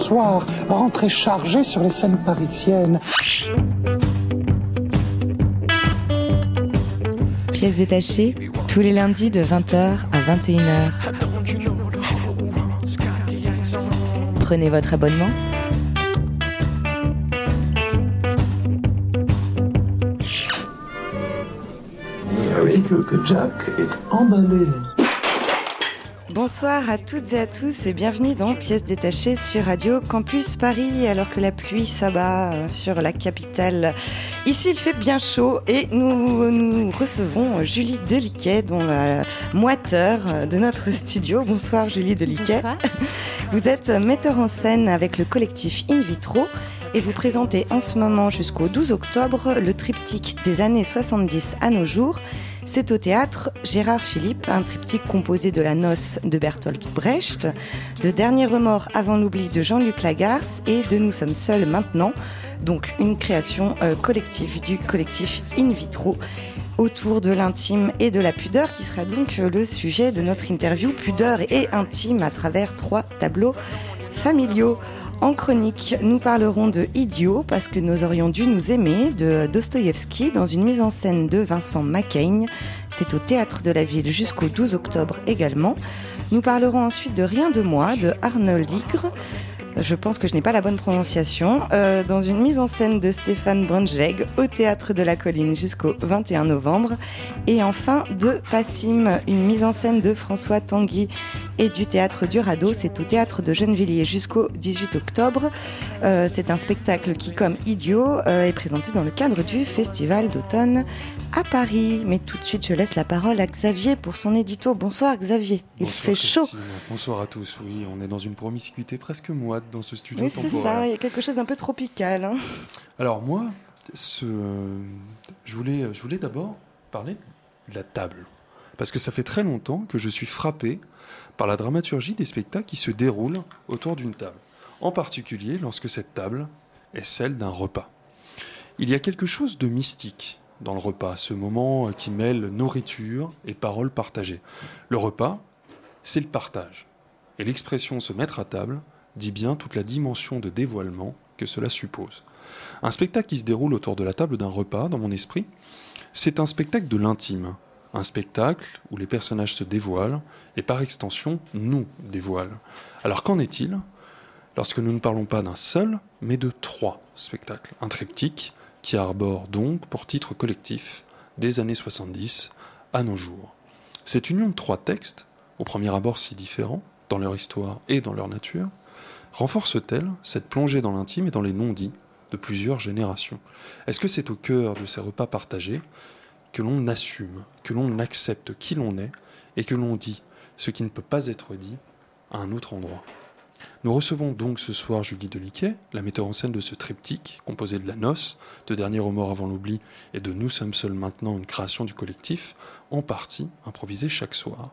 soir, rentré chargé sur les scènes parisiennes. Pièces détachées, tous les lundis de 20h à 21h. Prenez votre abonnement. Vous savez que, que Jack est emballé. Bonsoir à toutes et à tous et bienvenue dans Pièces détachées sur Radio Campus Paris alors que la pluie s'abat euh, sur la capitale. Ici il fait bien chaud et nous, nous recevons Julie Deliquet dont la moiteur de notre studio. Bonsoir Julie Deliquet. Bonsoir. Vous êtes metteur en scène avec le collectif In Vitro et vous présentez en ce moment jusqu'au 12 octobre le triptyque des années 70 à nos jours. C'est au théâtre Gérard Philippe, un triptyque composé de La Noce de Bertolt Brecht, de Dernier remords avant l'oubli de Jean-Luc Lagarce et de Nous sommes seuls maintenant, donc une création euh, collective du collectif In Vitro autour de l'intime et de la pudeur qui sera donc euh, le sujet de notre interview pudeur et intime à travers trois tableaux familiaux. En chronique, nous parlerons de Idiot parce que nous aurions dû nous aimer de Dostoïevski dans une mise en scène de Vincent Macaigne. C'est au théâtre de la ville jusqu'au 12 octobre également. Nous parlerons ensuite de Rien de moi de Arnold Ligre. Je pense que je n'ai pas la bonne prononciation. euh, dans une mise en scène de Stéphane Braunschweig au théâtre de la Colline jusqu'au 21 novembre. Et enfin de Passim, une mise en scène de François Tanguy et du théâtre du Radeau. C'est au théâtre de Gennevilliers jusqu'au 18 octobre. Euh, c'est un spectacle qui, comme Idiot, euh, est présenté dans le cadre du Festival d'automne à Paris. Mais tout de suite, je laisse la parole à Xavier pour son édito. Bonsoir Xavier. Il Bonsoir, fait chaud. Bonsoir à tous. Oui, on est dans une promiscuité presque moite dans ce studio Oui, c'est ça. Il y a quelque chose d'un peu tropical. hein. Alors moi, ce, je voulais, je voulais d'abord parler de la table, parce que ça fait très longtemps que je suis frappé par la dramaturgie des spectacles qui se déroulent autour d'une table, en particulier lorsque cette table est celle d'un repas. Il y a quelque chose de mystique dans le repas, ce moment qui mêle nourriture et paroles partagées. Le repas, c'est le partage. Et l'expression se mettre à table dit bien toute la dimension de dévoilement que cela suppose. Un spectacle qui se déroule autour de la table d'un repas, dans mon esprit, c'est un spectacle de l'intime. Un spectacle où les personnages se dévoilent et par extension nous dévoilent. Alors qu'en est-il lorsque nous ne parlons pas d'un seul, mais de trois spectacles? Un triptyque qui arbore donc pour titre collectif des années 70 à nos jours. Cette union de trois textes, au premier abord si différents dans leur histoire et dans leur nature, renforce-t-elle cette plongée dans l'intime et dans les non-dits de plusieurs générations? Est-ce que c'est au cœur de ces repas partagés que l'on assume, que l'on accepte qui l'on est et que l'on dit ce qui ne peut pas être dit à un autre endroit? Nous recevons donc ce soir Julie Deliquet, la metteur en scène de ce triptyque composé de La Noce, de Dernier remords avant l'oubli et de Nous sommes seuls maintenant, une création du collectif, en partie improvisée chaque soir.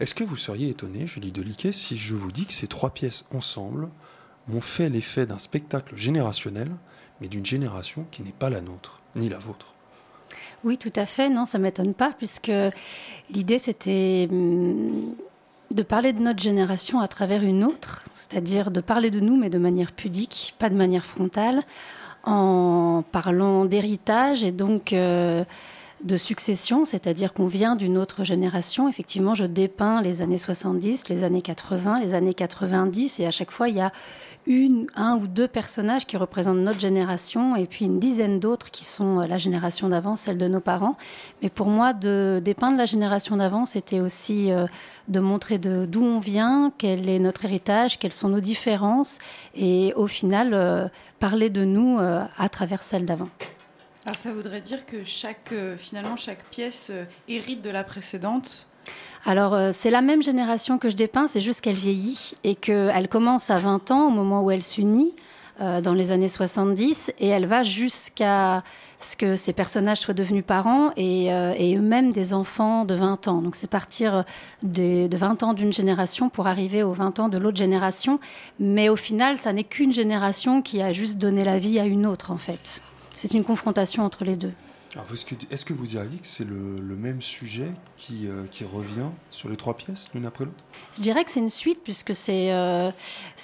Est-ce que vous seriez étonné, Julie Deliquet, si je vous dis que ces trois pièces ensemble m'ont fait l'effet d'un spectacle générationnel, mais d'une génération qui n'est pas la nôtre, ni la vôtre? Oui, tout à fait. Non, ça m'étonne pas, puisque l'idée, c'était hum, de parler de notre génération à travers une autre, c'est-à-dire de parler de nous, mais de manière pudique, pas de manière frontale, en parlant d'héritage et donc euh, de succession, c'est-à-dire qu'on vient d'une autre génération. Effectivement, je dépeins les années 70, les années 80, les années 90, et à chaque fois, il y a un ou deux personnages qui représentent notre génération et puis une dizaine d'autres qui sont euh, la génération d'avant, celle de nos parents. Mais pour moi, de dépeindre la génération d'avant, c'était aussi euh, de montrer d'où on vient, quel est notre héritage, quelles sont nos différences et au final, euh, parler de nous à travers celle d'avant. Alors ça voudrait dire que chaque, euh, finalement, chaque pièce euh, hérite de la précédente. Alors, euh, c'est la même génération que je dépeins, c'est juste qu'elle vieillit et qu'elle commence à 20 ans au moment où elle s'unit, dans les années 70, et elle va jusqu'à ce que ces personnages soient devenus parents et, eux-mêmes des enfants de 20 ans. Donc, c'est partir de 20 ans d'une génération pour arriver aux 20 ans de l'autre génération. Mais au final, ça n'est qu'une génération qui a juste donné la vie à une autre, en fait. C'est une confrontation entre les deux. Est-ce que vous diriez que c'est le, même sujet qui, euh, qui, revient sur les trois pièces, l'une après l'autre? Je dirais que c'est une suite, puisque c'est euh,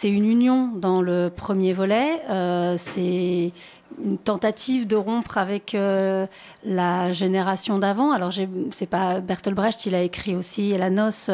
une union dans le premier volet. Euh, c'est une tentative de rompre avec la génération d'avant. Alors, c'est pas Bertolt Brecht, il a écrit aussi La noce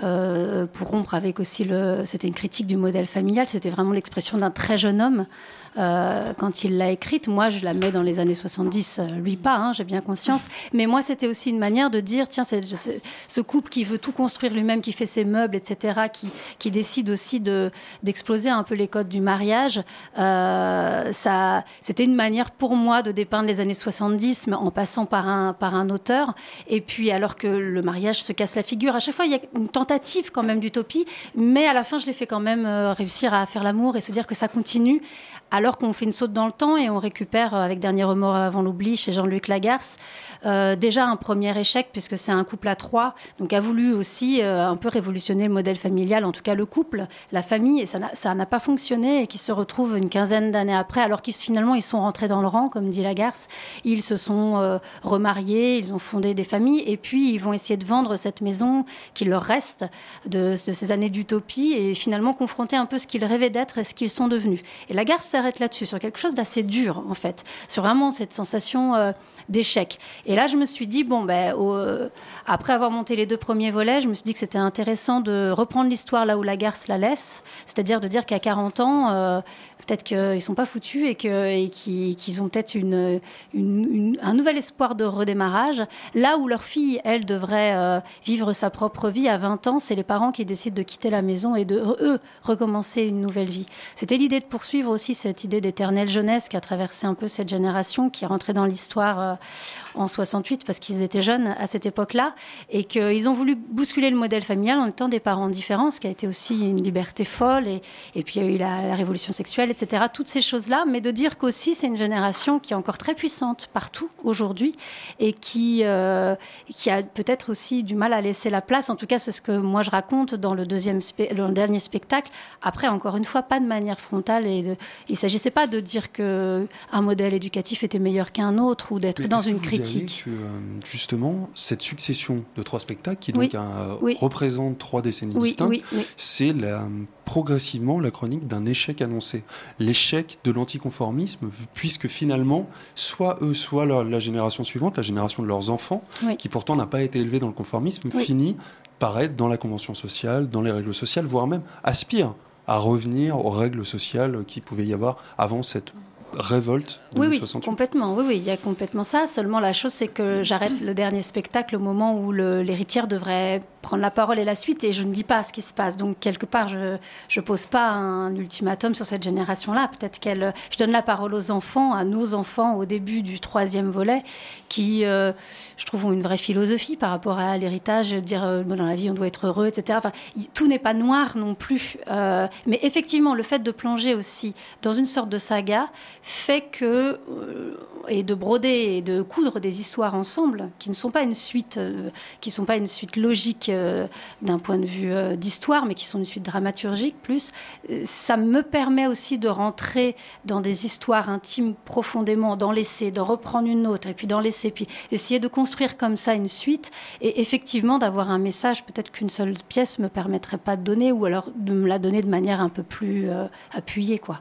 pour rompre avec aussi le. C'était une critique du modèle familial. C'était vraiment l'expression d'un très jeune homme. Euh, quand il l'a écrite. Moi, je la mets dans les années 70, euh, lui pas, hein, j'ai bien conscience. Mais moi, c'était aussi une manière de dire, tiens, ce couple qui veut tout construire lui-même, qui fait ses meubles, etc., qui, décide aussi de, d'exploser un peu les codes du mariage, euh, c'était une manière pour moi de dépeindre les années 70, mais en passant par un, par un auteur. Et puis, alors que le mariage se casse la figure, à chaque fois, il y a une tentative quand même d'utopie, mais à la fin, je l'ai fait quand même réussir à faire l'amour et se dire que ça continue alors qu'on fait une saute dans le temps et on récupère, euh, avec Dernier remords avant l'oubli chez Jean-Luc Lagarce, euh, déjà un premier échec puisque c'est un couple à trois, donc a voulu aussi euh, un peu révolutionner le modèle familial, en tout cas le couple, la famille, et ça n'a pas fonctionné et qui se retrouvent une quinzaine d'années après, alors qu'ils finalement ils sont rentrés dans le rang, comme dit Lagarce, ils se sont remariés, ils ont fondé des familles et puis ils vont essayer de vendre cette maison qui leur reste de, ces années d'utopie et finalement confronter un peu ce qu'ils rêvaient d'être et ce qu'ils sont devenus. Et s'arrête là-dessus, sur quelque chose d'assez dur en fait, sur vraiment cette sensation d'échec. Et là, je me suis dit, bon, ben, euh, après avoir monté les deux premiers volets, je me suis dit que c'était intéressant de reprendre l'histoire là où la garce la laisse, c'est-à-dire de dire qu'à 40 ans, euh, peut-être qu'ils sont pas foutus et qu'ils ont peut-être un nouvel espoir de redémarrage. Là où leur fille, elle, devrait euh, vivre sa propre vie à 20 ans, c'est les parents qui décident de quitter la maison et de, eux, recommencer une nouvelle vie. C'était l'idée de poursuivre aussi cette idée d'éternelle jeunesse qui a traversé un peu cette génération, qui est rentrée dans l'histoire euh, en 68 parce qu'ils étaient jeunes à cette époque-là et qu'ils ont voulu bousculer le modèle familial en étant des parents différents, ce qui a été aussi une liberté folle. Et, et puis il y a eu la, la révolution sexuelle, etc. Toutes ces choses-là, mais de dire qu'aussi c'est une génération qui est encore très puissante partout aujourd'hui et qui, euh, qui a peut-être aussi du mal à laisser la place. En tout cas, c'est ce que moi je raconte dans le, deuxième dans le dernier spectacle. Après, encore une fois, pas de manière frontale. Et de, il ne s'agissait pas de dire qu'un modèle éducatif était meilleur qu'un autre ou d'être dans une critique. Que, euh, justement, cette succession de trois spectacles qui donc représente trois décennies distinctes, c'est la progressivement la chronique d'un échec annoncé. L'échec de l'anticonformisme, puisque finalement, soit eux, soit la, génération suivante, la génération de leurs enfants, qui pourtant n'a pas été élevée dans le conformisme, finit par être dans la convention sociale, dans les règles sociales, voire même aspire à revenir aux règles sociales qui pouvaient y avoir avant cette révolte de oui, oui, complètement. Oui, oui, il y a complètement ça. Seulement, la chose, c'est que j'arrête le dernier spectacle au moment où l'héritière devrait prendre la parole et la suite, et je ne dis pas ce qui se passe. Donc, quelque part, je ne pose pas un ultimatum sur cette génération-là. Peut-être qu'elle... Je donne la parole aux enfants, à nos enfants, au début du troisième volet, qui, euh, je trouve, ont une vraie philosophie par rapport à l'héritage, dire, euh, dans la vie, on doit être heureux, etc. Enfin, tout n'est pas noir non plus. Euh, mais effectivement, le fait de plonger aussi dans une sorte de saga fait que, et de broder et de coudre des histoires ensemble, qui ne sont pas une suite, qui sont pas une suite logique euh, d'un point de vue d'histoire, mais qui sont une suite dramaturgique plus, ça me permet aussi de rentrer dans des histoires intimes profondément, d'en laisser, d'en reprendre une autre, et puis d'en laisser, puis essayer de construire comme ça une suite, et effectivement d'avoir un message peut-être qu'une seule pièce me permettrait pas de donner, ou alors de me la donner de manière un peu plus appuyée, quoi.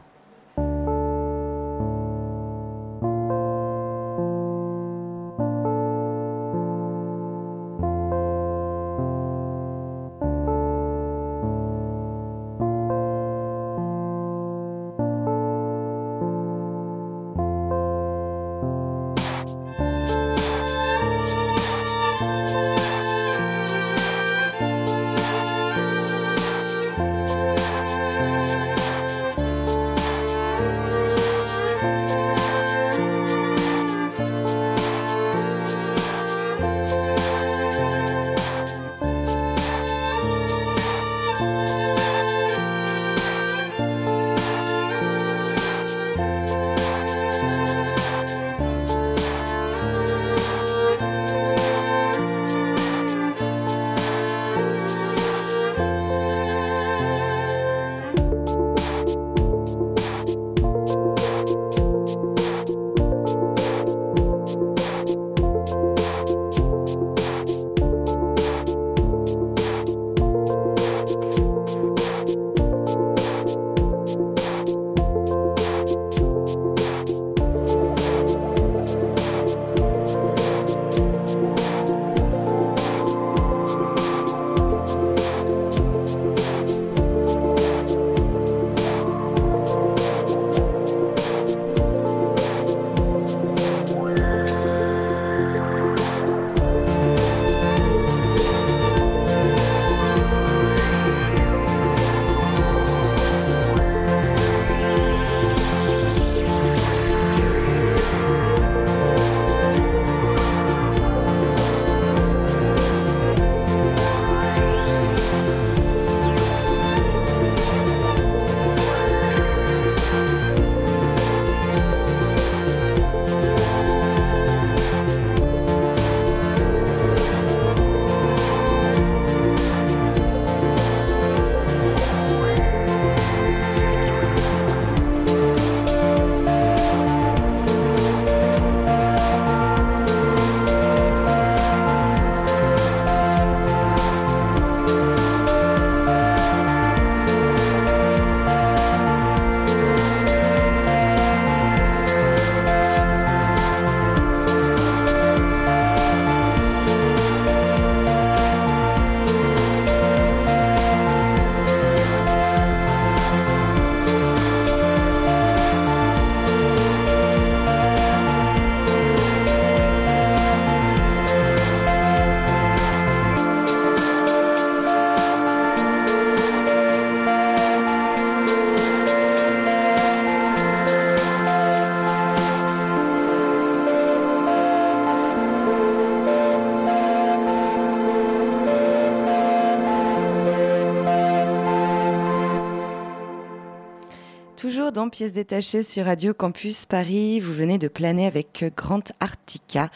Pièces détachées sur Radio Campus Paris. Vous venez de planer avec Grant Artica.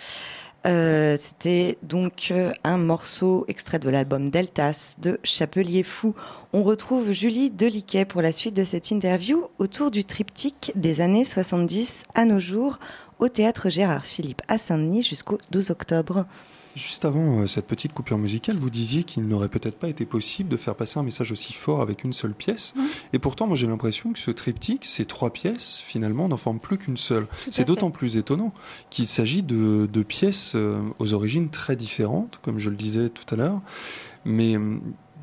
Euh, C'était donc euh, un morceau extrait de l'album Deltas de Chapelier Fou. On retrouve Julie Deliquet pour la suite de cette interview autour du triptyque des années 70 à nos jours au théâtre Gérard Philippe à Saint-Denis jusqu'au 12 octobre. Juste avant euh, cette petite coupure musicale, vous disiez qu'il n'aurait peut-être pas été possible de faire passer un message aussi fort avec une seule pièce. Mmh. Et pourtant, moi j'ai l'impression que ce triptyque, ces trois pièces, finalement, n'en forment plus qu'une seule. C'est d'autant plus étonnant qu'il s'agit de, de pièces euh, aux origines très différentes, comme je le disais tout à l'heure. Mais euh,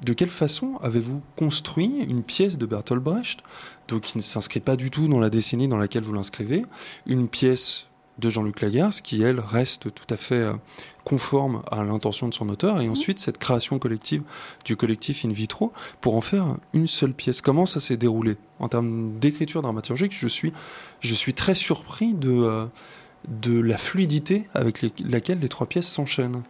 de quelle façon avez-vous construit une pièce de Bertolt Brecht, donc qui ne s'inscrit pas du tout dans la décennie dans laquelle vous l'inscrivez, une pièce de Jean-Luc Lagarce, qui elle reste tout à fait euh, conforme à l'intention de son auteur, et ensuite cette création collective du collectif in vitro pour en faire une seule pièce. Comment ça s'est déroulé? En termes d'écriture dramaturgique Je suis, je suis très surpris de, euh, de la fluidité avec les- laquelle les trois pièces s'enchaînent.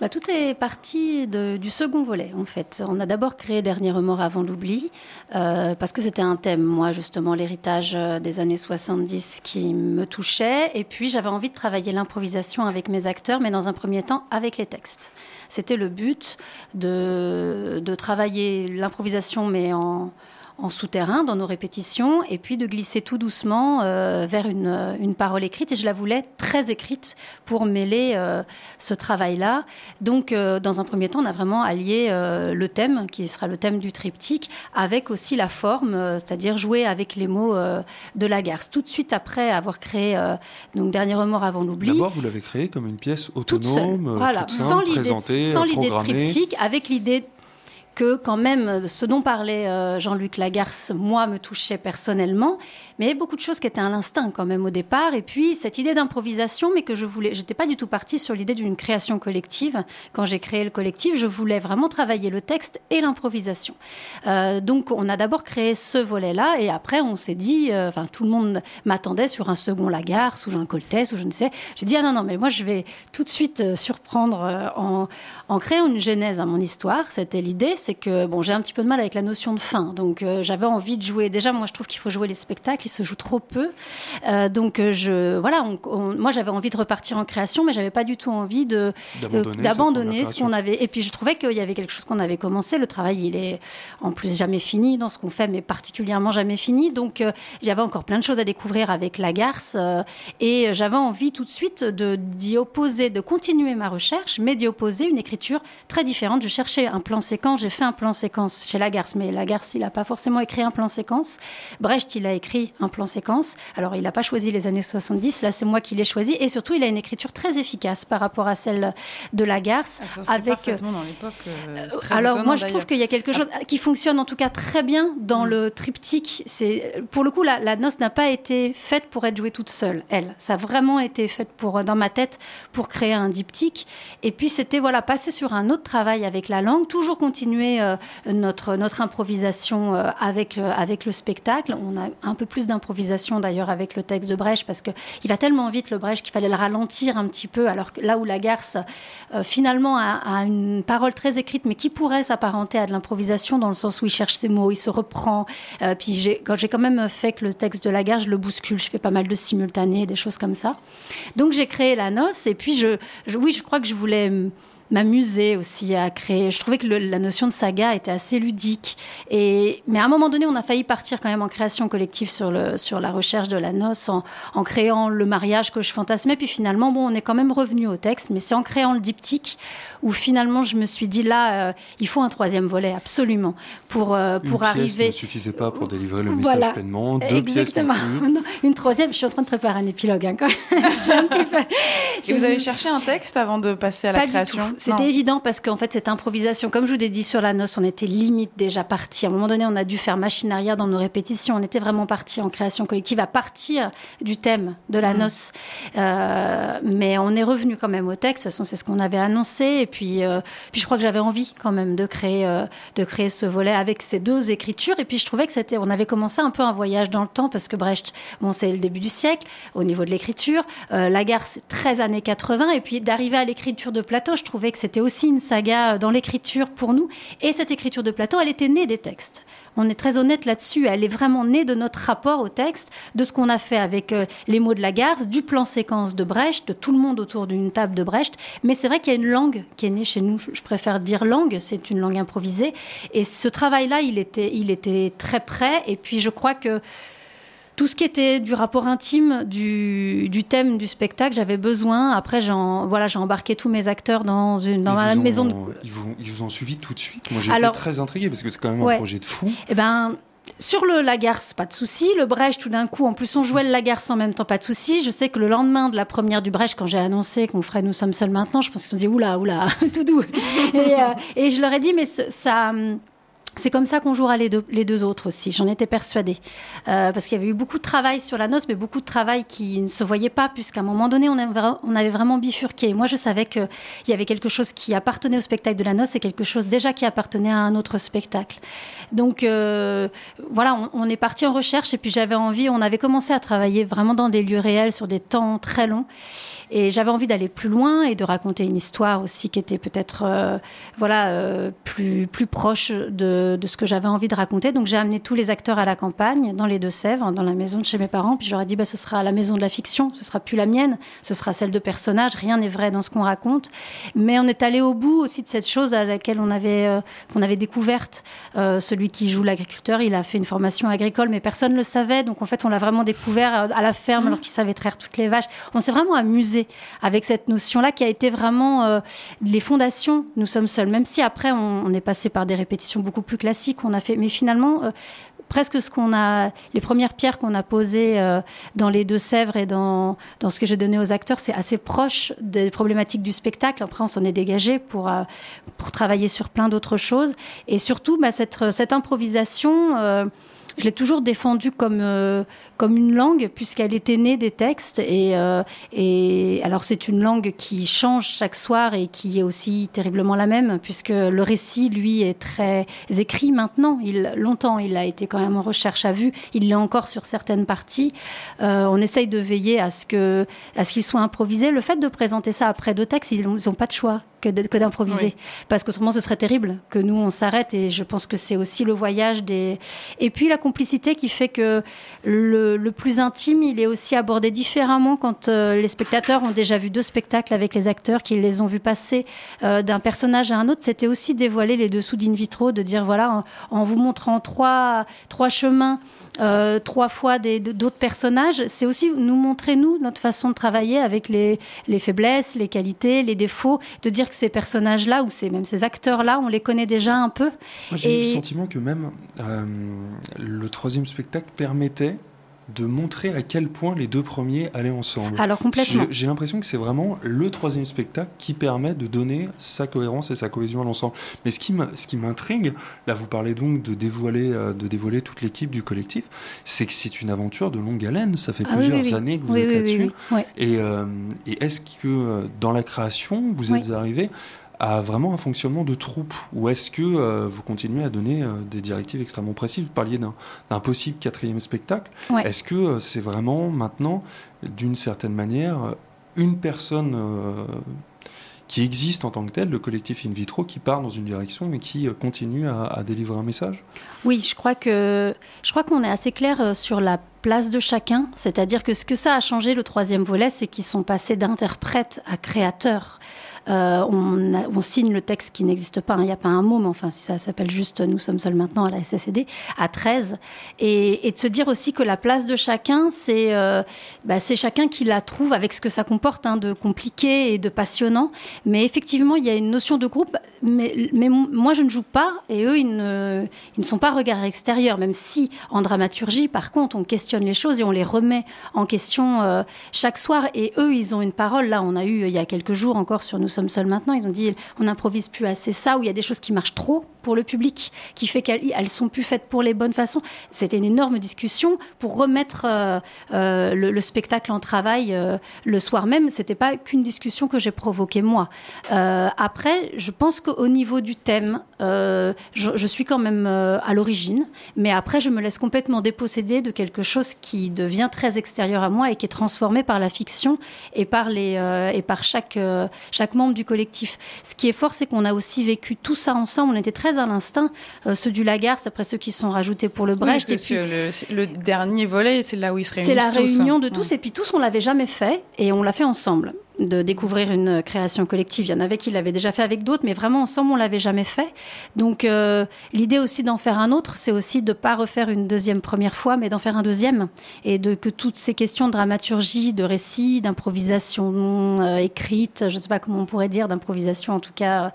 Bah, tout est parti du second volet, en fait. On a d'abord créé Dernier remords avant l'oubli, euh, parce que c'était un thème, moi, justement, l'héritage euh, des années 70 qui me touchait. Et puis, j'avais envie de travailler l'improvisation avec mes acteurs, mais dans un premier temps, avec les textes. C'était le but de travailler l'improvisation, mais en, en souterrain dans nos répétitions et puis de glisser tout doucement euh, vers une, une parole écrite et je la voulais très écrite pour mêler euh, ce travail-là. Donc euh, dans un premier temps, on a vraiment allié euh, le thème qui sera le thème du triptyque avec aussi la forme, euh, c'est-à-dire jouer avec les mots euh, de la garce. Tout de suite après avoir créé euh, donc Dernier remords avant l'oubli. D'abord, vous l'avez créé comme une pièce toute seule. autonome, euh, Voilà, toute simple, présentée, sans l'idée de triptyque, avec l'idée que quand même euh, ce dont parlait euh, Jean-Luc Lagarce, moi, me touchait personnellement, mais il y avait beaucoup de choses qui étaient à l'instinct quand même au départ, et puis cette idée d'improvisation, mais que je voulais, j'étais pas du tout partie sur l'idée d'une création collective. Quand j'ai créé le collectif, je voulais vraiment travailler le texte et l'improvisation. Euh, donc on a d'abord créé ce volet-là, et après on s'est dit, enfin tout le monde m'attendait sur un second Lagarce ou un Coltès ou je ne sais. J'ai dit ah non non mais moi je vais tout de suite surprendre en, en créant une genèse à mon histoire. C'était l'idée, c'est que bon j'ai un petit peu de mal avec la notion de fin, donc euh, j'avais envie de jouer. Déjà moi je trouve qu'il faut jouer les spectacles, ils se jouent trop peu. Euh, donc euh, je voilà, on- on- moi j'avais envie de repartir en création, mais j'avais pas du tout envie de D'abandonner ce qu'on avait. Et puis je trouvais qu'il y avait quelque chose qu'on avait commencé. Le travail, il est en plus jamais fini dans ce qu'on fait, mais particulièrement jamais fini. Donc euh, j'avais encore plein de choses à découvrir avec la garce. et j'avais envie tout de suite de- d'y opposer, de continuer ma recherche, mais d'y opposer une écriture très différente. Je cherchais un plan séquence, j'ai fait un plan séquence chez Lagarce, mais Lagarce, il n'a pas forcément écrit un plan séquence. Brecht, il a écrit un plan séquence. Alors, il n'a pas choisi les années 70, là, c'est moi qui l'ai choisi. Et surtout, il a une écriture très efficace par rapport à celle de Lagarce. Ah, avec, parfaitement dans l'époque. euh, c'est très Alors moi je trouve qu'il y a quelque chose qui fonctionne en tout cas très bien dans le triptyque. C'est pour le coup la, la noce n'a pas été faite pour être jouée toute seule. Elle, ça a vraiment été faite pour dans ma tête pour créer un diptyque. Et puis c'était voilà passer sur un autre travail avec la langue, toujours continuer euh, notre notre improvisation euh, avec avec le spectacle. On a un peu plus d'improvisation d'ailleurs avec le texte de Brecht parce que il va tellement vite le Brecht qu'il fallait le ralentir un petit peu. Alors que là où la garce euh, finalement a, une parole très écrite, mais qui pourrait s'apparenter à de l'improvisation dans le sens où il cherche ses mots, il se reprend. Euh, puis j'ai, quand j'ai quand même fait que le texte de Lagarde, je le bouscule, je fais pas mal de simultanés, des choses comme ça. Donc j'ai créé la noce et puis je, oui, je crois que je voulais m'amuser aussi à créer. Je trouvais que le- la notion de saga était assez ludique. Et, mais à un moment donné, on a failli partir quand même en création collective sur, le, sur la recherche de la noce, en, en créant le mariage que je fantasmais. Puis finalement, bon, on est quand même revenu au texte, mais c'est en créant le diptyque où finalement je me suis dit là, euh, il faut un troisième volet, absolument, pour, euh, Une pour pièce arriver. ne suffisait pas pour délivrer le message Voilà. pleinement. Deux Exactement. pièces non Une troisième, je suis en train de préparer un épilogue. hein, quand même. Je suis un petit peu- Et vous avez cherché un texte avant de passer à la pas du création tout. C'était évident parce qu'en fait, cette improvisation, comme je vous l'ai dit sur la noce, on était limite déjà parti. À un moment donné, on a dû faire machine arrière dans nos répétitions. On était vraiment parti en création collective à partir du thème de la Mm. noce. Euh, mais on est revenu quand même au texte. De toute façon, c'est ce qu'on avait annoncé. Et puis, euh, puis je crois que j'avais envie quand même de créer, euh, de créer ce volet avec ces deux écritures. Et puis, je trouvais que c'était, on avait commencé un peu un voyage dans le temps parce que Brecht, bon, c'est le début du siècle au niveau de l'écriture. Euh, Lagarde, c'est 13 années 80. Et puis, d'arriver à l'écriture de plateau, je trouvais que c'était aussi une saga dans l'écriture pour nous. Et cette écriture de plateau, elle était née des textes. On est très honnête là-dessus. Elle est vraiment née de notre rapport au texte, de ce qu'on a fait avec euh, les mots de la garce, du plan séquence de Brecht, de tout le monde autour d'une table de Brecht. Mais c'est vrai qu'il y a une langue qui est née chez nous. Je préfère dire langue, c'est une langue improvisée. Et ce travail-là, il était, il était très prêt. Et puis je crois que tout ce qui était du rapport intime du, thème du spectacle, j'avais besoin. Après, j'ai voilà, embarqué tous mes acteurs dans une dans ma maison. De... Ils, vous, ils, vous, ont suivi tout de suite. Moi, j'étais très intriguée parce que c'est quand même un projet de fou. Eh ben. Sur le Lagarce, pas de souci. Le Brecht, tout d'un coup, en plus, on jouait le Lagarce en même temps, pas de souci. Je sais que le lendemain de la première du Brecht, quand j'ai annoncé qu'on ferait Nous sommes seuls maintenant, je pense qu'ils se sont dit oula, oula, tout doux. et, euh, et, je leur ai dit, mais ça c'est comme ça qu'on jouera les deux, autres aussi, j'en étais persuadée. Euh, parce qu'il y avait eu beaucoup de travail sur la noce, mais beaucoup de travail qui ne se voyait pas, puisqu'à un moment donné, on avait, on avait vraiment bifurqué. Moi, je savais qu'il y avait quelque chose qui appartenait au spectacle de la noce et quelque chose déjà qui appartenait à un autre spectacle. Donc, euh, voilà, on, est parti en recherche, et puis j'avais envie, on avait commencé à travailler vraiment dans des lieux réels, sur des temps très longs. Et j'avais envie d'aller plus loin et de raconter une histoire aussi qui était peut-être euh, voilà, euh, plus, plus proche de, de ce que j'avais envie de raconter. Donc j'ai amené tous les acteurs à la campagne, dans les Deux-Sèvres, dans la maison de chez mes parents. Puis j'aurais dit, bah, ce sera la maison de la fiction, ce sera plus la mienne, ce sera celle de personnages. Rien n'est vrai dans ce qu'on raconte. Mais on est allé au bout aussi de cette chose à laquelle on avait, euh, qu'on avait découverte. celui qui joue l'agriculteur, il a fait une formation agricole, mais personne ne le savait. Donc en fait, on l'a vraiment découvert à la ferme mmh. alors qu'il savait traire toutes les vaches. On s'est vraiment amusé avec cette notion-là qui a été vraiment euh, les fondations. Nous sommes seuls, même si après on, est passé par des répétitions beaucoup plus classiques. On a fait, mais finalement. Euh, presque ce qu'on a, les premières pierres qu'on a posées euh, dans les Deux-Sèvres et dans, dans ce que j'ai donné aux acteurs, c'est assez proche des problématiques du spectacle. Après, on s'en est dégagé pour, pour travailler sur plein d'autres choses. Et surtout, bah, cette, cette improvisation je l'ai toujours défendue comme, euh, comme une langue, puisqu'elle était née des textes. Et, euh, et alors, c'est une langue qui change chaque soir et qui est aussi terriblement la même, puisque le récit, lui, est très écrit maintenant. Il, longtemps, il a été quand même en recherche à vue. Il l'est encore sur certaines parties. Euh, on essaye de veiller à ce qu'il ce soit improvisé. Le fait de présenter ça après deux textes, ils n'ont pas de choix que d'improviser. Parce qu'autrement, ce serait terrible que nous, on s'arrête. Et je pense que c'est aussi le voyage des. Et puis la complicité qui fait que le, plus intime, il est aussi abordé différemment quand euh, les spectateurs ont déjà vu deux spectacles avec les acteurs, qu'ils les ont vus passer euh, d'un personnage à un autre. C'était aussi dévoiler les dessous d'in vitro, de dire voilà, en, en vous montrant trois, trois chemins euh, trois fois d'autres personnages, c'est aussi nous montrer, nous, notre façon de travailler avec les, faiblesses, les qualités, les défauts, de dire que ces personnages-là, ou ces, même ces acteurs-là, on les connaît déjà un peu. J'ai le sentiment que même euh, le troisième spectacle permettait de montrer à quel point les deux premiers allaient ensemble. Alors complètement. J'ai l'impression que c'est vraiment le troisième spectacle qui permet de donner sa cohérence et sa cohésion à l'ensemble. Mais ce qui m'intrigue, là vous parlez donc de dévoiler, euh, de dévoiler toute l'équipe du collectif, c'est que c'est une aventure de longue haleine. Ça fait ah plusieurs années que vous êtes là-dessus. Et, euh, et est-ce que euh, dans la création, vous êtes arrivé à vraiment un fonctionnement de troupe Ou est-ce que euh, vous continuez à donner euh, des directives extrêmement précises? Vous parliez d'un possible quatrième spectacle. Est-ce que euh, c'est vraiment maintenant, d'une certaine manière, une personne qui existe en tant que telle, le collectif in vitro, qui part dans une direction et qui continue à, à délivrer un message? Oui, je crois que je crois qu'on est assez clair sur la place de chacun. C'est-à-dire que ce que ça a changé, le troisième volet, c'est qu'ils sont passés d'interprètes à créateurs. Euh, on, signe le texte qui n'existe pas, hein. il n'y a pas un mot, mais enfin, si ça s'appelle juste Nous sommes seuls maintenant à la SSD, à 13. Et, de se dire aussi que la place de chacun, c'est euh, bah, chacun qui la trouve avec ce que ça comporte hein, de compliqué et de passionnant. Mais effectivement, il y a une notion de groupe, mais, moi, je ne joue pas et eux, ils ne, ils ne sont pas regard extérieur, même si en dramaturgie, par contre, on questionne les choses et on les remet en question euh, chaque soir. Et eux, ils ont une parole. Là, on a eu il y a quelques jours encore sur Nous sommes seuls maintenant. Ils ont dit on n'improvise plus assez ça, ou il y a des choses qui marchent trop pour le public, qui fait qu'elles sont plus faites pour les bonnes façons. C'était une énorme discussion pour remettre euh, euh, le, spectacle en travail euh, le soir même. C'était pas qu'une discussion que j'ai provoquée moi. après, je pense qu'au niveau du thème, je, je, suis quand même euh, à l'origine, mais après, je me laisse complètement déposséder de quelque chose qui devient très extérieur à moi et qui est transformé par la fiction et par, les, euh, et par chaque, euh, chaque membre du collectif. Ce qui est fort, c'est qu'on a aussi vécu tout ça ensemble. On était très à l'instinct. Euh, ceux du Lagarce, après ceux qui sont rajoutés pour le Brecht. Oui, et puis, le, le, dernier volet, c'est là où ils se réunissent. C'est la tous, réunion hein. de tous, et puis tous, on l'avait jamais fait, et on l'a fait ensemble de découvrir une création collective. Il y en avait qui l'avaient déjà fait avec d'autres, mais vraiment ensemble, on l'avait jamais fait. Donc euh, l'idée aussi d'en faire un autre, c'est aussi de pas refaire une deuxième première fois, mais d'en faire un deuxième, et de que toutes ces questions de dramaturgie, de récit, d'improvisation euh, écrite, je ne sais pas comment on pourrait dire, d'improvisation en tout cas euh,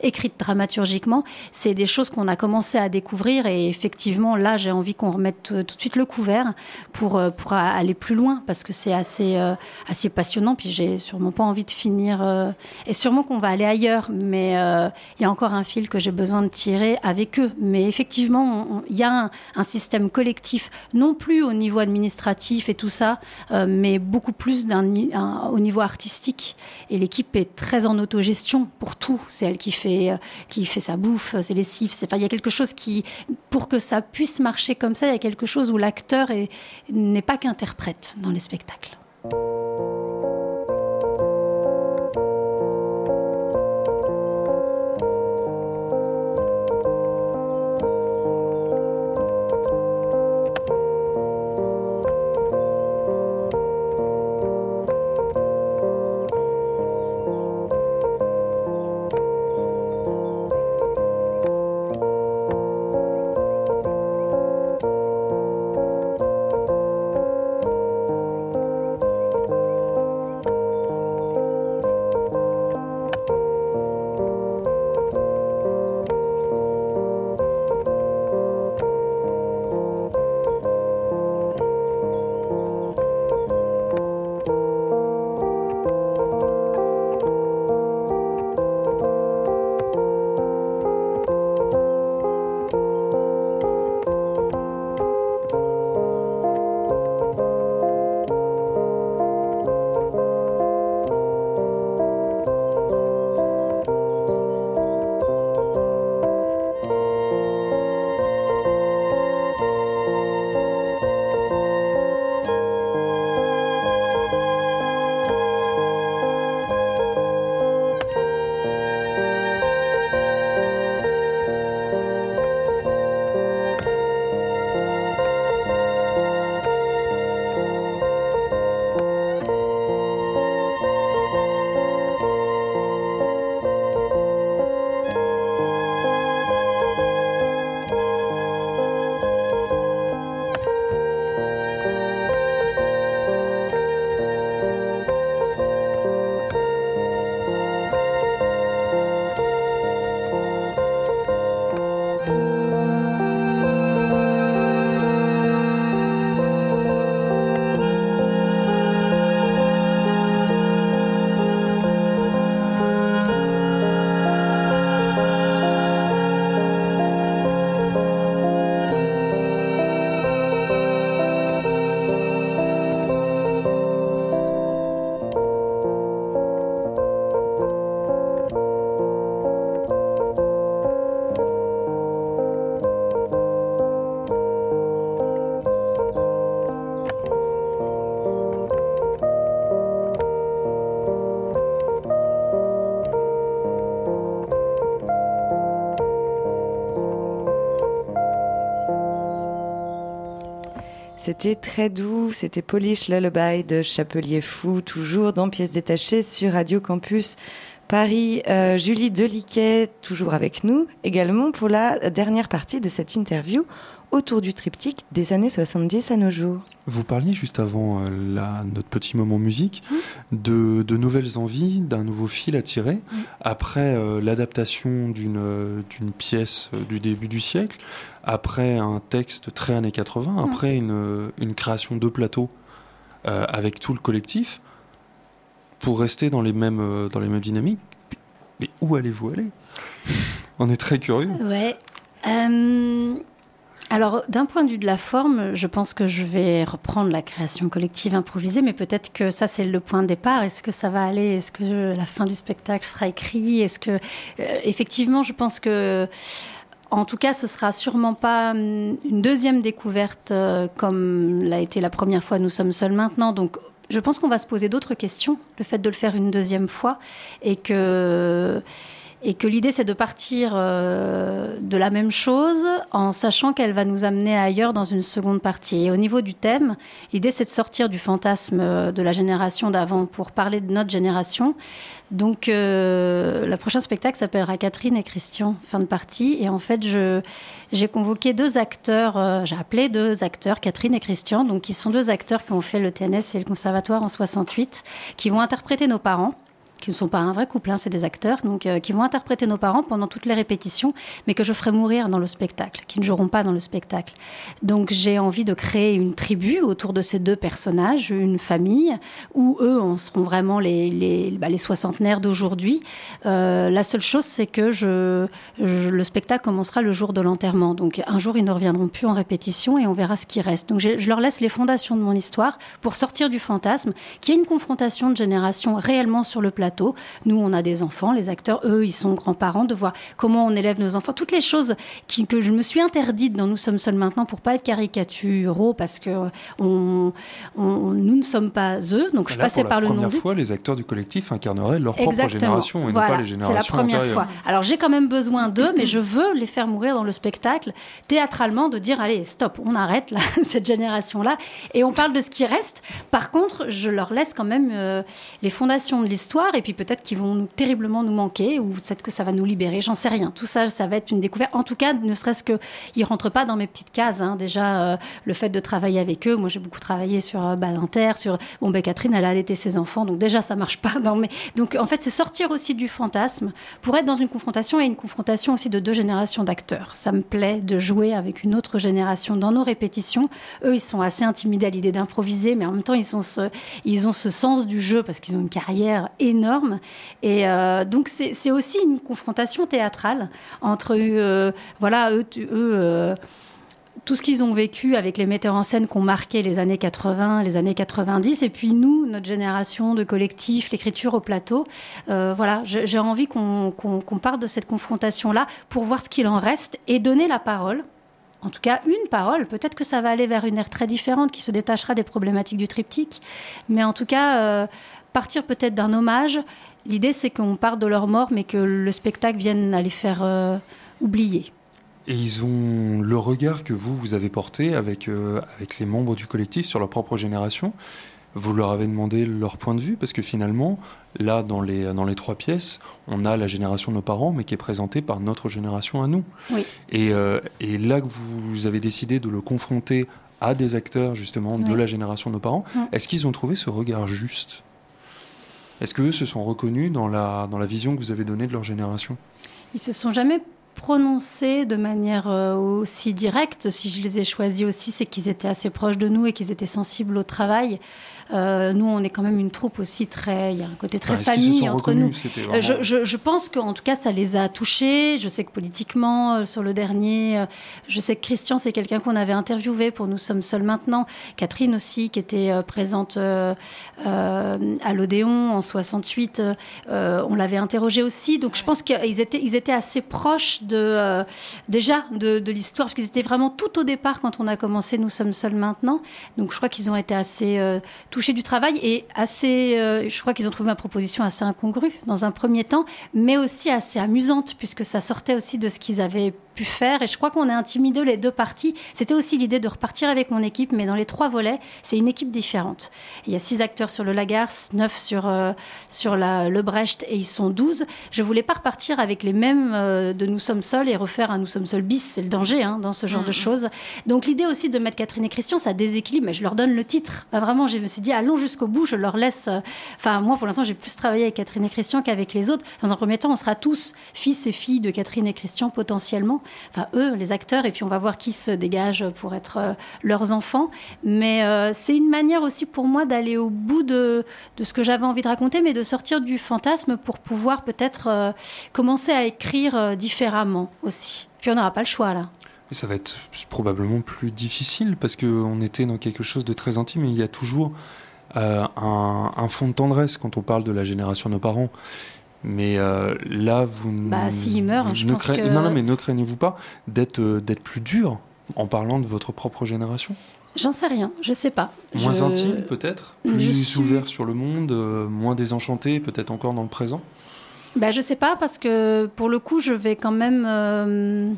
écrite dramaturgiquement, c'est des choses qu'on a commencé à découvrir, et effectivement là, j'ai envie qu'on remette tout, tout, de suite le couvert pour pour aller plus loin, parce que c'est assez assez passionnant. Puis j'ai sûrement pas envie de finir. Euh, et sûrement qu'on va aller ailleurs, mais euh, il y a encore un fil que j'ai besoin de tirer avec eux. Mais effectivement, il y a un, système collectif, non plus au niveau administratif et tout ça, euh, mais beaucoup plus au niveau artistique. Et l'équipe est très en autogestion pour tout. C'est elle qui fait, qui fait sa bouffe, ses lessives. C'est, il y a quelque chose qui, pour que ça puisse marcher comme ça, il y a quelque chose où l'acteur est, n'est pas qu'interprète dans les spectacles. C'était très doux, c'était Polish Lullaby de Chapelier Fou, toujours dans Pièces détachées sur Radio Campus Paris. Euh, Julie Deliquet, toujours avec nous, également pour la dernière partie de cette interview autour du triptyque des années 70 à nos jours. Vous parliez juste avant euh, la, notre petit moment musique mmh. de, de, nouvelles envies, d'un nouveau fil à tirer. Mmh. Après euh, l'adaptation d'une d'une pièce euh, du début du siècle, après un texte très années 80, mmh. après une, une création de plateaux euh, avec tout le collectif, pour rester dans les mêmes, euh, dans les mêmes dynamiques. Mais où allez-vous aller? On est très curieux. Ouais. Euh alors, d'un point de vue de la forme, je pense que je vais reprendre la création collective improvisée, mais peut-être que ça, c'est le point de départ. Est-ce que ça va aller? Est-ce que la fin du spectacle sera écrit Est-ce que, euh, effectivement, je pense que. En tout cas, ce sera sûrement pas hum, une deuxième découverte euh, comme l'a été la première fois. Nous sommes seuls maintenant, donc je pense qu'on va se poser d'autres questions. Le fait de le faire une deuxième fois et que et que l'idée c'est de partir euh, de la même chose en sachant qu'elle va nous amener ailleurs dans une seconde partie. Et au niveau du thème, l'idée c'est de sortir du fantasme euh, de la génération d'avant pour parler de notre génération. Donc euh, le prochain spectacle s'appellera Catherine et Christian, fin de partie. Et en fait, j'ai convoqué deux acteurs, j'ai appelé deux acteurs, Catherine et Christian, donc qui sont deux acteurs qui ont fait le TNS et le conservatoire en 68, qui vont interpréter nos parents qui ne sont pas un vrai couple, hein, c'est des acteurs, donc euh, qui vont interpréter nos parents pendant toutes les répétitions, mais que je ferai mourir dans le spectacle, qui ne joueront pas dans le spectacle. Donc j'ai envie de créer une tribu autour de ces deux personnages, une famille, où eux en seront vraiment les, les, bah, les soixantenaires d'aujourd'hui. Euh, la seule chose, c'est que je, le spectacle commencera le jour de l'enterrement. Donc un jour, ils ne reviendront plus en répétition et on verra ce qui reste. Donc je leur laisse les fondations de mon histoire pour sortir du fantasme, qui est une confrontation de génération réellement sur le plateau nous, on a des enfants, les acteurs, eux, ils sont grands-parents, de voir comment on élève nos enfants. Toutes les choses qui, que je me suis interdite dans Nous sommes seuls maintenant pour pas être caricaturaux, parce que on, nous ne sommes pas eux. Donc je passais par le nom. La première fois, les acteurs du collectif incarneraient leur propre génération et non pas les générations C'est la première fois. Alors j'ai quand même besoin d'eux, mais je veux les faire mourir dans le spectacle, théâtralement, de dire allez, stop, on arrête là, cette génération-là, et on parle de ce qui reste. Par contre, je leur laisse quand même euh, les fondations de l'histoire et puis peut-être qu'ils vont nous, terriblement nous manquer, ou peut-être que ça va nous libérer, j'en sais rien. Tout ça, ça va être une découverte. En tout cas, ne serait-ce qu'ils ne rentrent pas dans mes petites cases. Hein. Déjà, euh, le fait de travailler avec eux, moi j'ai beaucoup travaillé sur euh, Balinter, sur... Bon, ben, Catherine, elle a allaité ses enfants, donc déjà, ça marche pas. Donc en fait, c'est sortir aussi du fantasme pour être dans une confrontation et une confrontation aussi de deux générations d'acteurs. Ça me plaît de jouer avec une autre génération dans nos répétitions. Eux, ils sont assez intimidés à l'idée d'improviser, mais en même temps, ils, sont ils ont ce sens du jeu parce qu'ils ont une carrière énorme et euh, donc, c'est aussi une confrontation théâtrale entre, euh, voilà, eux, euh, tout ce qu'ils ont vécu avec les metteurs en scène qui ont marqué les années 80, les années 90, et puis nous, notre génération de collectif, l'écriture au plateau. voilà, j'ai envie qu'on parte de cette confrontation-là pour voir ce qu'il en reste et donner la parole. En tout cas, une parole. Peut-être que ça va aller vers une ère très différente qui se détachera des problématiques du triptyque. Mais en tout cas, partir peut-être d'un hommage. L'idée, c'est qu'on parte de leur mort, mais que le spectacle vienne à les faire euh, oublier. Et ils ont le regard que vous, vous avez porté avec, euh, avec les membres du collectif sur leur propre génération. Vous leur avez demandé leur point de vue, parce que finalement, là, dans les, dans les trois pièces, on a la génération de nos parents, mais qui est présentée par notre génération à nous. Oui. Et, euh, et là que vous avez décidé de le confronter à des acteurs, justement, de la génération de nos parents, mm. est-ce qu'ils ont trouvé ce regard juste? Est-ce qu'eux se sont reconnus dans la, dans la vision que vous avez donnée de leur génération? Ils se sont jamais prononcés de manière euh, aussi directe. Si je les ai choisis aussi, c'est qu'ils étaient assez proches de nous et qu'ils étaient sensibles au travail. Euh, nous, on est quand même une troupe aussi très. Il y a un côté très famille entre nous. Euh, je, je, je, pense qu'en tout cas, ça les a touchés. Je sais que politiquement, euh, sur le dernier, je sais que Christian, c'est quelqu'un qu'on avait interviewé pour Nous sommes seuls maintenant. Catherine aussi, qui était présente à l'Odéon en 68, on l'avait interrogé aussi. Donc je pense qu'ils étaient, ils étaient assez proches de, déjà de, de l'histoire, parce qu'ils étaient vraiment tout au départ quand on a commencé Nous sommes seuls maintenant. Donc je crois qu'ils ont été assez touchés du travail et assez, euh, je crois qu'ils ont trouvé ma proposition assez incongrue dans un premier temps, mais aussi assez amusante puisque ça sortait aussi de ce qu'ils avaient faire. Et je crois qu'on a intimidé les deux parties. C'était aussi l'idée de repartir avec mon équipe, mais dans les trois volets, c'est une équipe différente. Il y a six acteurs sur le Lagarce, neuf sur, euh, sur la, le Brecht, et ils sont douze. Je voulais pas repartir avec les mêmes euh, de Nous sommes seuls et refaire un Nous sommes seuls bis. C'est le danger hein, dans ce genre de choses. Donc l'idée aussi de mettre Catherine et Christian, ça déséquilibre, mais je leur donne le titre. vraiment, je me suis dit, allons jusqu'au bout, je leur laisse. Euh, enfin, moi, pour l'instant, j'ai plus travaillé avec Catherine et Christian qu'avec les autres. Dans un premier temps, on sera tous fils et filles de Catherine et Christian potentiellement enfin eux, les acteurs, et puis on va voir qui se dégage pour être euh, leurs enfants. Mais euh, c'est une manière aussi pour moi d'aller au bout de, de ce que j'avais envie de raconter, mais de sortir du fantasme pour pouvoir peut-être commencer à écrire différemment aussi. Puis on n'aura pas le choix là. Ça va être probablement plus difficile parce qu'on était dans quelque chose de très intime et il y a toujours euh, un, fond de tendresse quand on parle de la génération de nos parents. Mais euh, là, vous bah, s'il meurt, je ne pense que... non, non, mais ne craignez-vous pas d'être euh, d'être plus dur en parlant de votre propre génération? J'en sais rien, je sais pas. Moins intime peut-être, plus ouvert sur le monde, moins désenchanté, peut-être encore dans le présent? Bah, je sais pas parce que pour le coup, je vais quand même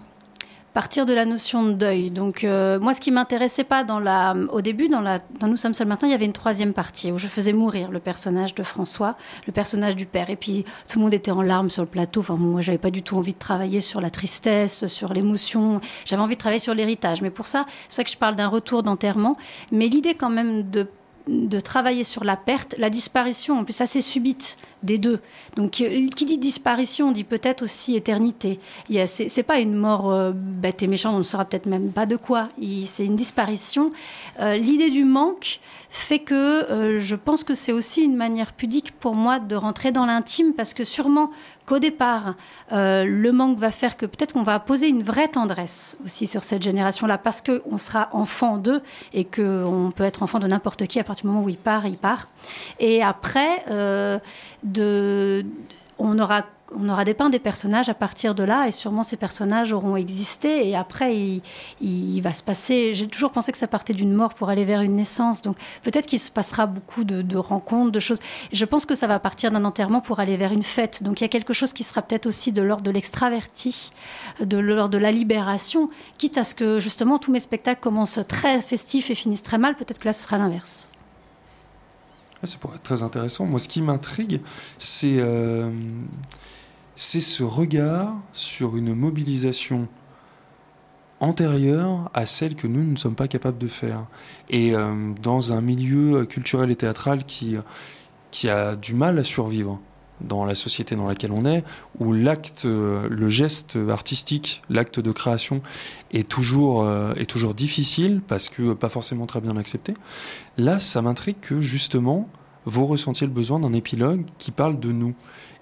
partir de la notion de deuil. Donc euh, moi, ce qui m'intéressait pas dans la, au début, dans, la, dans Nous sommes seuls maintenant, il y avait une troisième partie où je faisais mourir le personnage de François, le personnage du père. Et puis tout le monde était en larmes sur le plateau. Enfin, moi, j'avais pas du tout envie de travailler sur la tristesse, sur l'émotion. J'avais envie de travailler sur l'héritage. Mais pour ça, c'est ça que je parle d'un retour d'enterrement. Mais l'idée quand même de de travailler sur la perte, la disparition, en plus assez subite des deux. Donc, euh, qui dit disparition dit peut-être aussi éternité. C'est pas une mort euh, bête et méchante, on ne saura peut-être même pas de quoi. C'est une disparition. Euh, l'idée du manque fait que je pense que c'est aussi une manière pudique pour moi de rentrer dans l'intime, parce que sûrement qu'au départ, le manque va faire que peut-être qu'on va poser une vraie tendresse aussi sur cette génération-là, parce qu'on sera enfant d'eux et qu'on peut être enfant de n'importe qui à partir du moment où il part, il part. Et après, de, on aura on aura dépeint des personnages à partir de là, et sûrement ces personnages auront existé, et après, il, va se passer... J'ai toujours pensé que ça partait d'une mort pour aller vers une naissance, donc peut-être qu'il se passera beaucoup de, rencontres, de choses. Je pense que ça va partir d'un enterrement pour aller vers une fête, donc il y a quelque chose qui sera peut-être aussi de l'ordre de l'extraverti, de l'ordre de la libération, quitte à ce que justement tous mes spectacles commencent très festifs et finissent très mal, peut-être que là ce sera l'inverse. Ça pourrait être très intéressant. Moi, ce qui m'intrigue, c'est euh, ce regard sur une mobilisation antérieure à celle que nous ne sommes pas capables de faire. Et euh, dans un milieu culturel et théâtral qui, qui a du mal à survivre dans la société dans laquelle on est, où l'acte, le geste artistique, l'acte de création est toujours, euh, est toujours difficile parce que pas forcément très bien accepté. Là, ça m'intrigue que justement, vous ressentiez le besoin d'un épilogue qui parle de nous.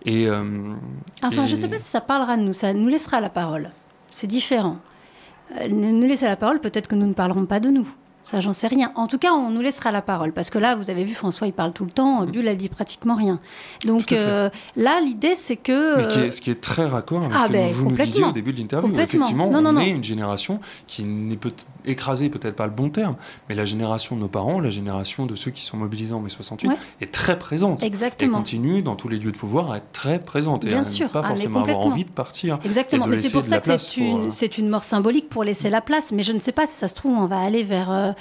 Et, euh, enfin, je ne sais pas si ça parlera de nous, ça nous laissera la parole. C'est différent. Euh, nous laisser la parole, peut-être que nous ne parlerons pas de nous. Ça, j'en sais rien. En tout cas, on nous laissera la parole. Parce que là, vous avez vu, François, il parle tout le temps. Mm. Bulle, elle dit pratiquement rien. Donc euh, là, l'idée, c'est que. Mais ce qui est très raccord avec ce que ben, vous nous disiez au début de l'interview. Effectivement, on est une génération qui n'est peut écrasée, peut-être pas le bon terme, mais la génération de nos parents, la génération de ceux qui sont mobilisés en mai 68, est très présente. Exactement. Et continue dans tous les lieux de pouvoir à être très présente. Bien et sûr. pas ah, forcément avoir envie de partir. Exactement. mais c'est pour ça que c'est une, euh, une, mort symbolique pour laisser la place. Mais je ne sais pas si ça se trouve, on va aller vers. Euh,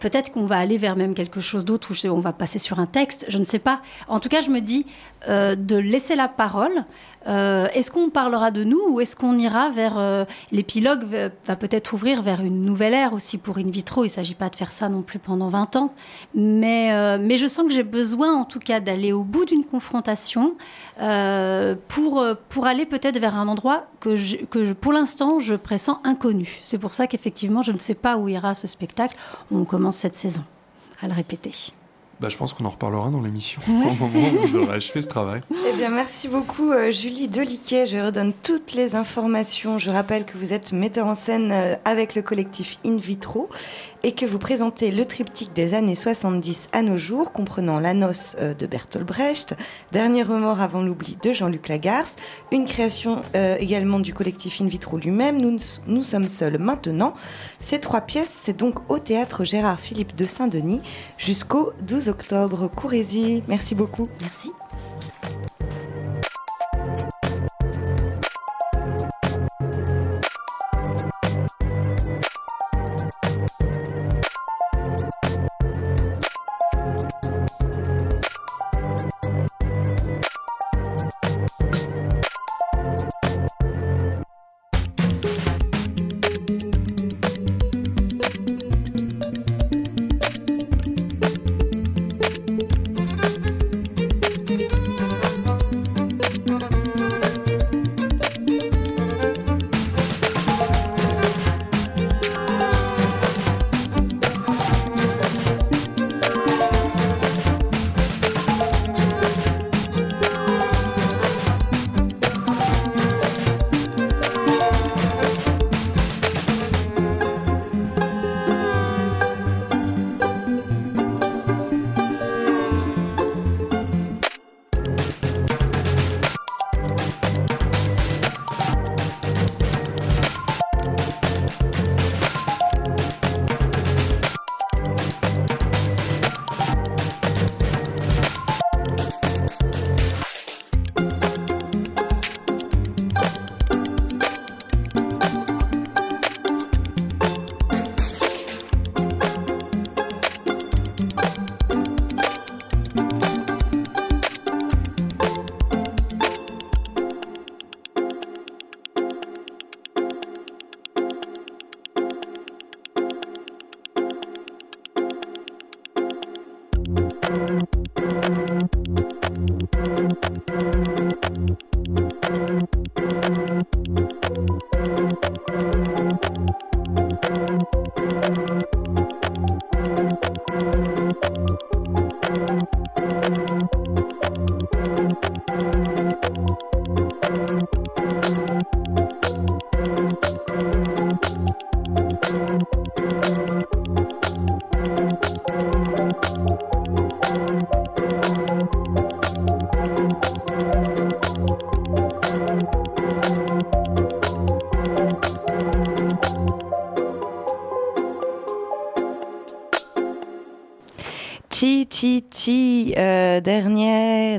peut-être qu'on va aller vers même quelque chose d'autre où on va passer sur un texte, je ne sais pas. En tout cas, je me dis euh, de laisser la parole. Euh, est-ce qu'on parlera de nous ou est-ce qu'on ira vers euh, l'épilogue va, peut-être ouvrir vers une nouvelle ère aussi pour in vitro. Il ne s'agit pas de faire ça non plus pendant 20 ans, mais mais je sens que j'ai besoin en tout cas d'aller au bout d'une confrontation pour pour aller peut-être vers un endroit que que pour l'instant je pressens inconnu. C'est pour ça qu'effectivement je ne sais pas où ira ce spectacle. On commence cette saison à le répéter. Bah, je pense qu'on en reparlera dans l'émission au moment où vous aurez achevé ce travail. Eh bien, merci beaucoup, euh, Julie Deliquet. Je redonne toutes les informations. Je rappelle que vous êtes metteur en scène euh, avec le collectif In Vitro et que vous présentez le triptyque des années 70 à nos jours, comprenant La noce euh, de Bertolt Brecht, Dernier remords avant l'oubli de Jean-Luc Lagarce, une création euh, également du collectif In Vitro lui-même, nous, nous sommes seuls maintenant. Ces trois pièces, c'est donc au théâtre Gérard Philippe de Saint-Denis jusqu'au 12 octobre. Courez-y. Merci beaucoup. Merci.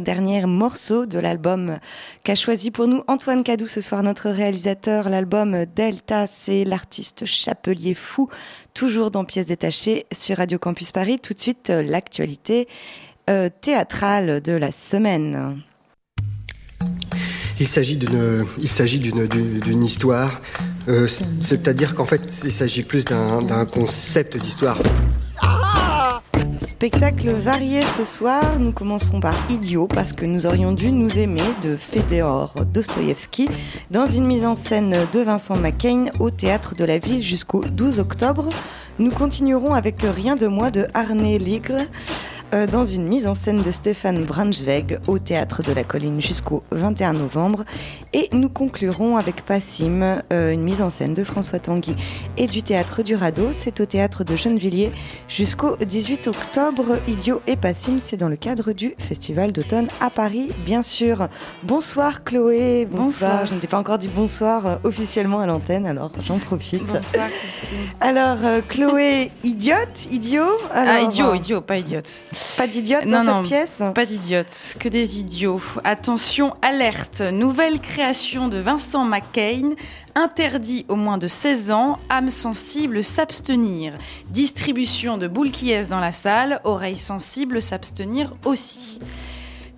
Dernier, morceau de l'album qu'a choisi pour nous Antoine Cadou ce soir, notre réalisateur. L'album Delta, c'est l'artiste Chapelier Fou, toujours dans Pièces détachées sur Radio Campus Paris. Tout de suite, euh, l'actualité euh, théâtrale de la semaine. Il s'agit d'une, il s'agit d'une, d'une histoire, euh, c'est-à-dire qu'en fait, il s'agit plus d'un, d'un concept d'histoire. Spectacle varié ce soir. Nous commencerons par Idiot parce que nous aurions dû nous aimer de Fedor Dostoïevski dans une mise en scène de Vincent McCain au théâtre de la ville jusqu'au 12 octobre. Nous continuerons avec Rien de moi de Arne Ligre. Euh, dans une mise en scène de Stéphane Braunschweig au Théâtre de la Colline jusqu'au 21 novembre. Et nous conclurons avec Passim, euh, une mise en scène de François Tanguy et du Théâtre du Radeau. C'est au Théâtre de Gennevilliers jusqu'au 18 octobre. Idiot et Passim, c'est dans le cadre du Festival d'automne à Paris, bien sûr. Bonsoir Chloé, bonsoir. Je ne t'ai pas encore dit bonsoir euh, officiellement à l'antenne, alors j'en profite. Bonsoir Christine. Alors Chloé, idiote, idiot? Ah, idiot, idiot, pas idiote. Pas d'idiote dans non, cette pièce? Pas d'idiotes, que des idiots. Attention, alerte. Nouvelle création de Vincent McCain. Interdit aux moins de 16 ans, âme sensible s'abstenir. Distribution de boules qui dans la salle, oreilles sensibles s'abstenir aussi.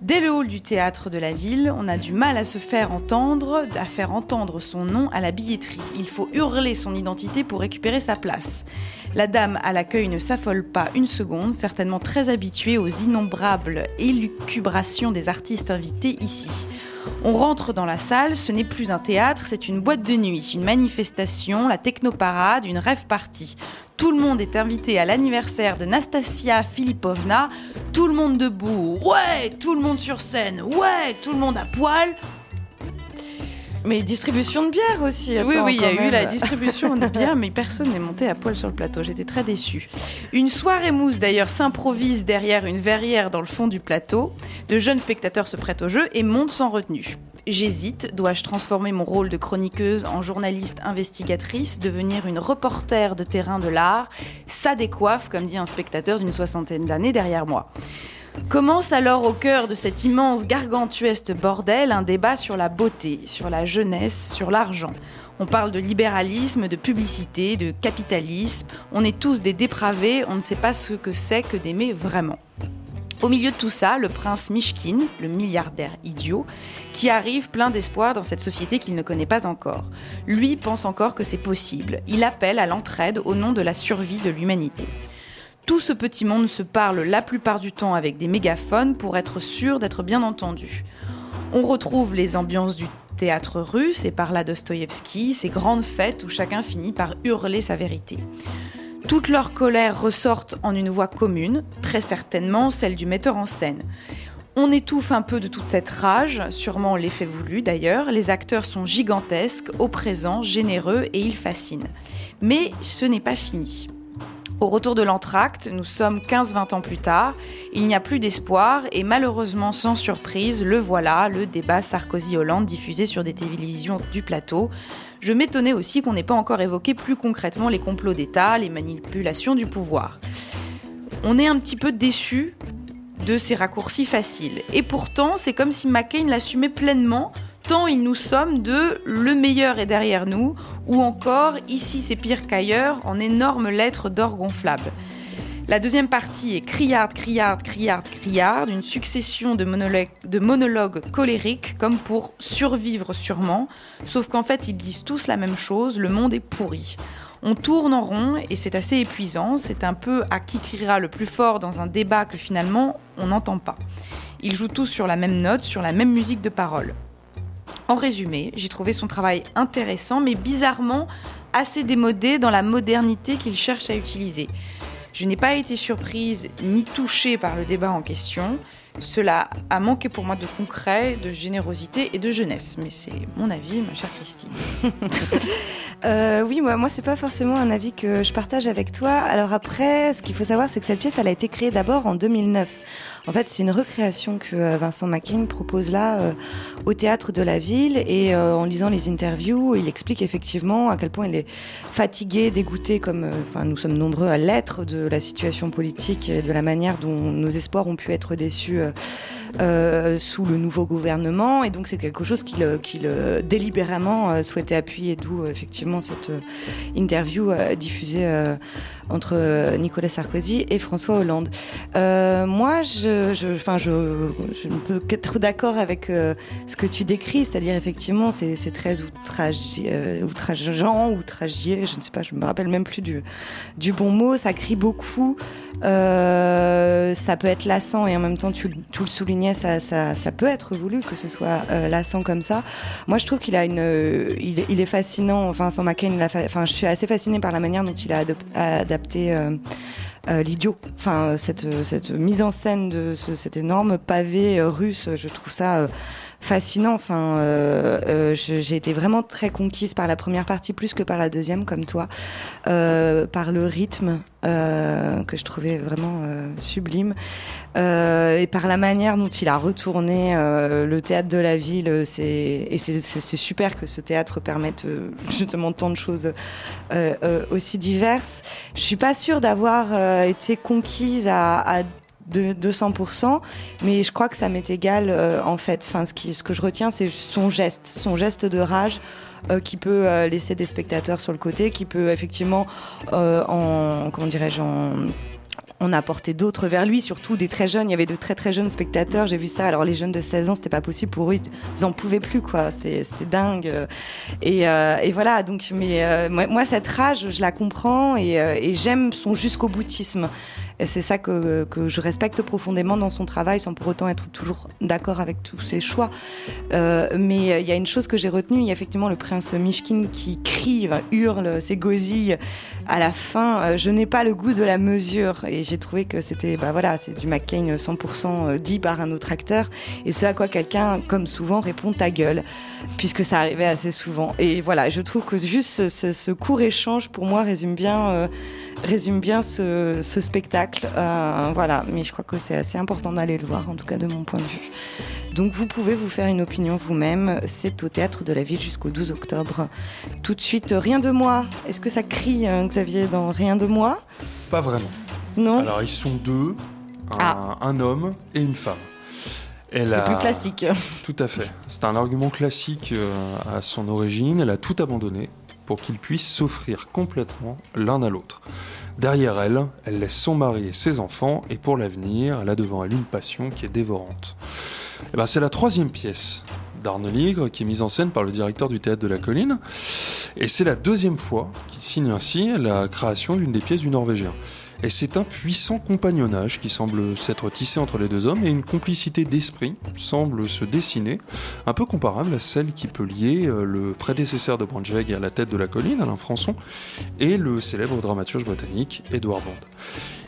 Dès le hall du théâtre de la ville, on a du mal à se faire entendre, à faire entendre son nom à la billetterie. Il faut hurler son identité pour récupérer sa place. La dame à l'accueil ne s'affole pas une seconde, certainement très habituée aux innombrables élucubrations des artistes invités ici. On rentre dans la salle, ce n'est plus un théâtre, c'est une boîte de nuit, une manifestation, la technoparade, une rêve party. Tout le monde est invité à l'anniversaire de Nastasia Filipovna. Tout le monde debout. Ouais, tout le monde sur scène. Ouais, tout le monde à poil. Mais distribution de bière aussi. oui, attends, oui, il y a eu la distribution de bière, mais personne n'est monté à poil sur le plateau. J'étais très déçue. Une soirée mousse, d'ailleurs, s'improvise derrière une verrière dans le fond du plateau. De jeunes spectateurs se prêtent au jeu et montent sans retenue. J'hésite. Dois-je transformer mon rôle de chroniqueuse en journaliste investigatrice, devenir une reporter de terrain de l'art? Ça décoiffe, comme dit un spectateur d'une soixantaine d'années derrière moi. Commence alors au cœur de cet immense gargantueste bordel un débat sur la beauté, sur la jeunesse, sur l'argent. On parle de libéralisme, de publicité, de capitalisme. On est tous des dépravés, on ne sait pas ce que c'est que d'aimer vraiment. Au milieu de tout ça, le prince Mishkin, le milliardaire idiot, qui arrive plein d'espoir dans cette société qu'il ne connaît pas encore. Lui pense encore que c'est possible. Il appelle à l'entraide au nom de la survie de l'humanité. Tout ce petit monde se parle la plupart du temps avec des mégaphones pour être sûr d'être bien entendu. On retrouve les ambiances du théâtre russe et par là Dostoïevski, ces grandes fêtes où chacun finit par hurler sa vérité. Toutes leurs colères ressortent en une voix commune, très certainement celle du metteur en scène. On étouffe un peu de toute cette rage, sûrement l'effet voulu d'ailleurs. Les acteurs sont gigantesques, au présent, généreux et ils fascinent. Mais ce n'est pas fini. Au retour de l'entracte, nous sommes 15-20 ans plus tard, il n'y a plus d'espoir et malheureusement sans surprise, le voilà, le débat Sarkozy-Hollande diffusé sur des télévisions du plateau. Je m'étonnais aussi qu'on n'ait pas encore évoqué plus concrètement les complots d'État, les manipulations du pouvoir. On est un petit peu déçu de ces raccourcis faciles. Et pourtant, c'est comme si McCain l'assumait pleinement, tant il nous sommes de le meilleur est derrière nous, ou encore ici c'est pire qu'ailleurs, en énormes lettres d'or gonflables. La deuxième partie est criarde, criarde, criarde, criarde, une succession de monologues colériques, comme pour survivre sûrement, sauf qu'en fait ils disent tous la même chose, le monde est pourri. On tourne en rond et c'est assez épuisant, c'est un peu à qui criera le plus fort dans un débat que finalement on n'entend pas. Ils jouent tous sur la même note, sur la même musique de parole. En résumé, j'ai trouvé son travail intéressant, mais bizarrement assez démodé dans la modernité qu'il cherche à utiliser. Je n'ai pas été surprise ni touchée par le débat en question. Cela a manqué pour moi de concret, de générosité et de jeunesse. Mais c'est mon avis, ma chère Christine. Euh, oui, moi, moi c'est pas forcément un avis que je partage avec toi. Alors après, ce qu'il faut savoir, c'est que cette pièce, elle a été créée d'abord en 2009. En fait, c'est une recréation que euh, Vincent McCain propose là euh, au théâtre de la ville. Et euh, en lisant les interviews, il explique effectivement à quel point il est fatigué, dégoûté, comme euh, enfin nous sommes nombreux à l'être de la situation politique et de la manière dont nos espoirs ont pu être déçus. euh, sous le nouveau gouvernement et donc c'est quelque chose qu'il euh, délibérément souhaitait appuyer d'où effectivement cette interview diffusée entre euh, Nicolas Sarkozy et François Hollande. Euh, moi, je, je, je, je ne peux qu'être d'accord avec euh, ce que tu décris, c'est-à-dire effectivement, c'est très outrageant, outragier, je ne sais pas, je me rappelle même plus du, bon mot, ça crie beaucoup, ça peut être lassant et en même temps, tu, le soulignais, ça, peut être voulu que ce soit lassant comme ça. Moi, je trouve qu'il a une, il, est- fascinant. Vincent McCain, enfin, je suis assez fascinée par la manière dont il a adop- a euh, euh, l'idiot, enfin cette, cette mise en scène de ce- cet énorme pavé euh, russe, je trouve ça euh, fascinant. Enfin, euh, euh, j'ai été vraiment très conquise par la première partie plus que par la deuxième, comme toi, euh, par le rythme que je trouvais vraiment sublime et par la manière dont il a retourné le théâtre de la ville. Et c'est- super que ce théâtre permette justement tant de choses aussi diverses. Je suis pas sûre d'avoir été conquise à, à de 200%, mais je crois que ça m'est égal euh, en fait. Enfin, ce, que je retiens, c'est son geste, son geste de rage euh, qui peut euh, laisser des spectateurs sur le côté, qui peut effectivement en comment dirais-je on a apporté d'autres vers lui, surtout des très jeunes. Il y avait de très très jeunes spectateurs. J'ai vu ça. Alors les jeunes de 16 ans, c'était pas possible pour eux. Ils en pouvaient plus, quoi. C'était dingue. Et, voilà. Donc, mais moi, cette rage, je la comprends et, et j'aime son jusqu'au boutisme. C'est ça que, que je respecte profondément dans son travail, sans pour autant être toujours d'accord avec tous ses choix. Euh, mais euh, il y a une chose que j'ai retenue. Il y a effectivement le prince Mishkin qui crie, hurle, s'égosille à la fin. euh, je n'ai pas le goût de la mesure. Et j'ai trouvé que c'était, bah voilà, c'est du McCain 100% dit par un autre acteur. Et ce à quoi quelqu'un, comme souvent, répond ta gueule, puisque ça arrivait assez souvent. Et voilà, je trouve que juste ce, court échange, pour moi, résume bien, euh, résume bien ce spectacle. Euh, voilà, mais je crois que c'est assez important d'aller le voir, en tout cas de mon point de vue. Donc vous pouvez vous faire une opinion vous-même. C'est au théâtre de la ville jusqu'au 12 octobre. Tout de suite, Rien de moi. Est-ce que ça crie, hein, Xavier, dans Rien de moi? Pas vraiment. Non? Alors, ils sont deux, un, Ah. un homme et une femme. C'est a- plus classique. Tout à fait. C'est un argument classique euh, à son origine. Elle a tout abandonné pour qu'ils puissent s'offrir complètement l'un à l'autre. Derrière elle, elle laisse son mari et ses enfants, et pour l'avenir, elle a devant elle une passion qui est dévorante. Eh ben, c'est la troisième pièce d'Arne Ligre qui est mise en scène par le directeur du théâtre de la colline, et c'est la deuxième fois qu'il signe ainsi la création d'une des pièces du Norvégien. Et c'est un puissant compagnonnage qui semble s'être tissé entre les deux hommes et une complicité d'esprit semble se dessiner, un peu comparable à celle qui peut lier euh, le prédécesseur de Braunschweig à la tête de la colline, Alain Françon, et le célèbre dramaturge britannique Edward Bond.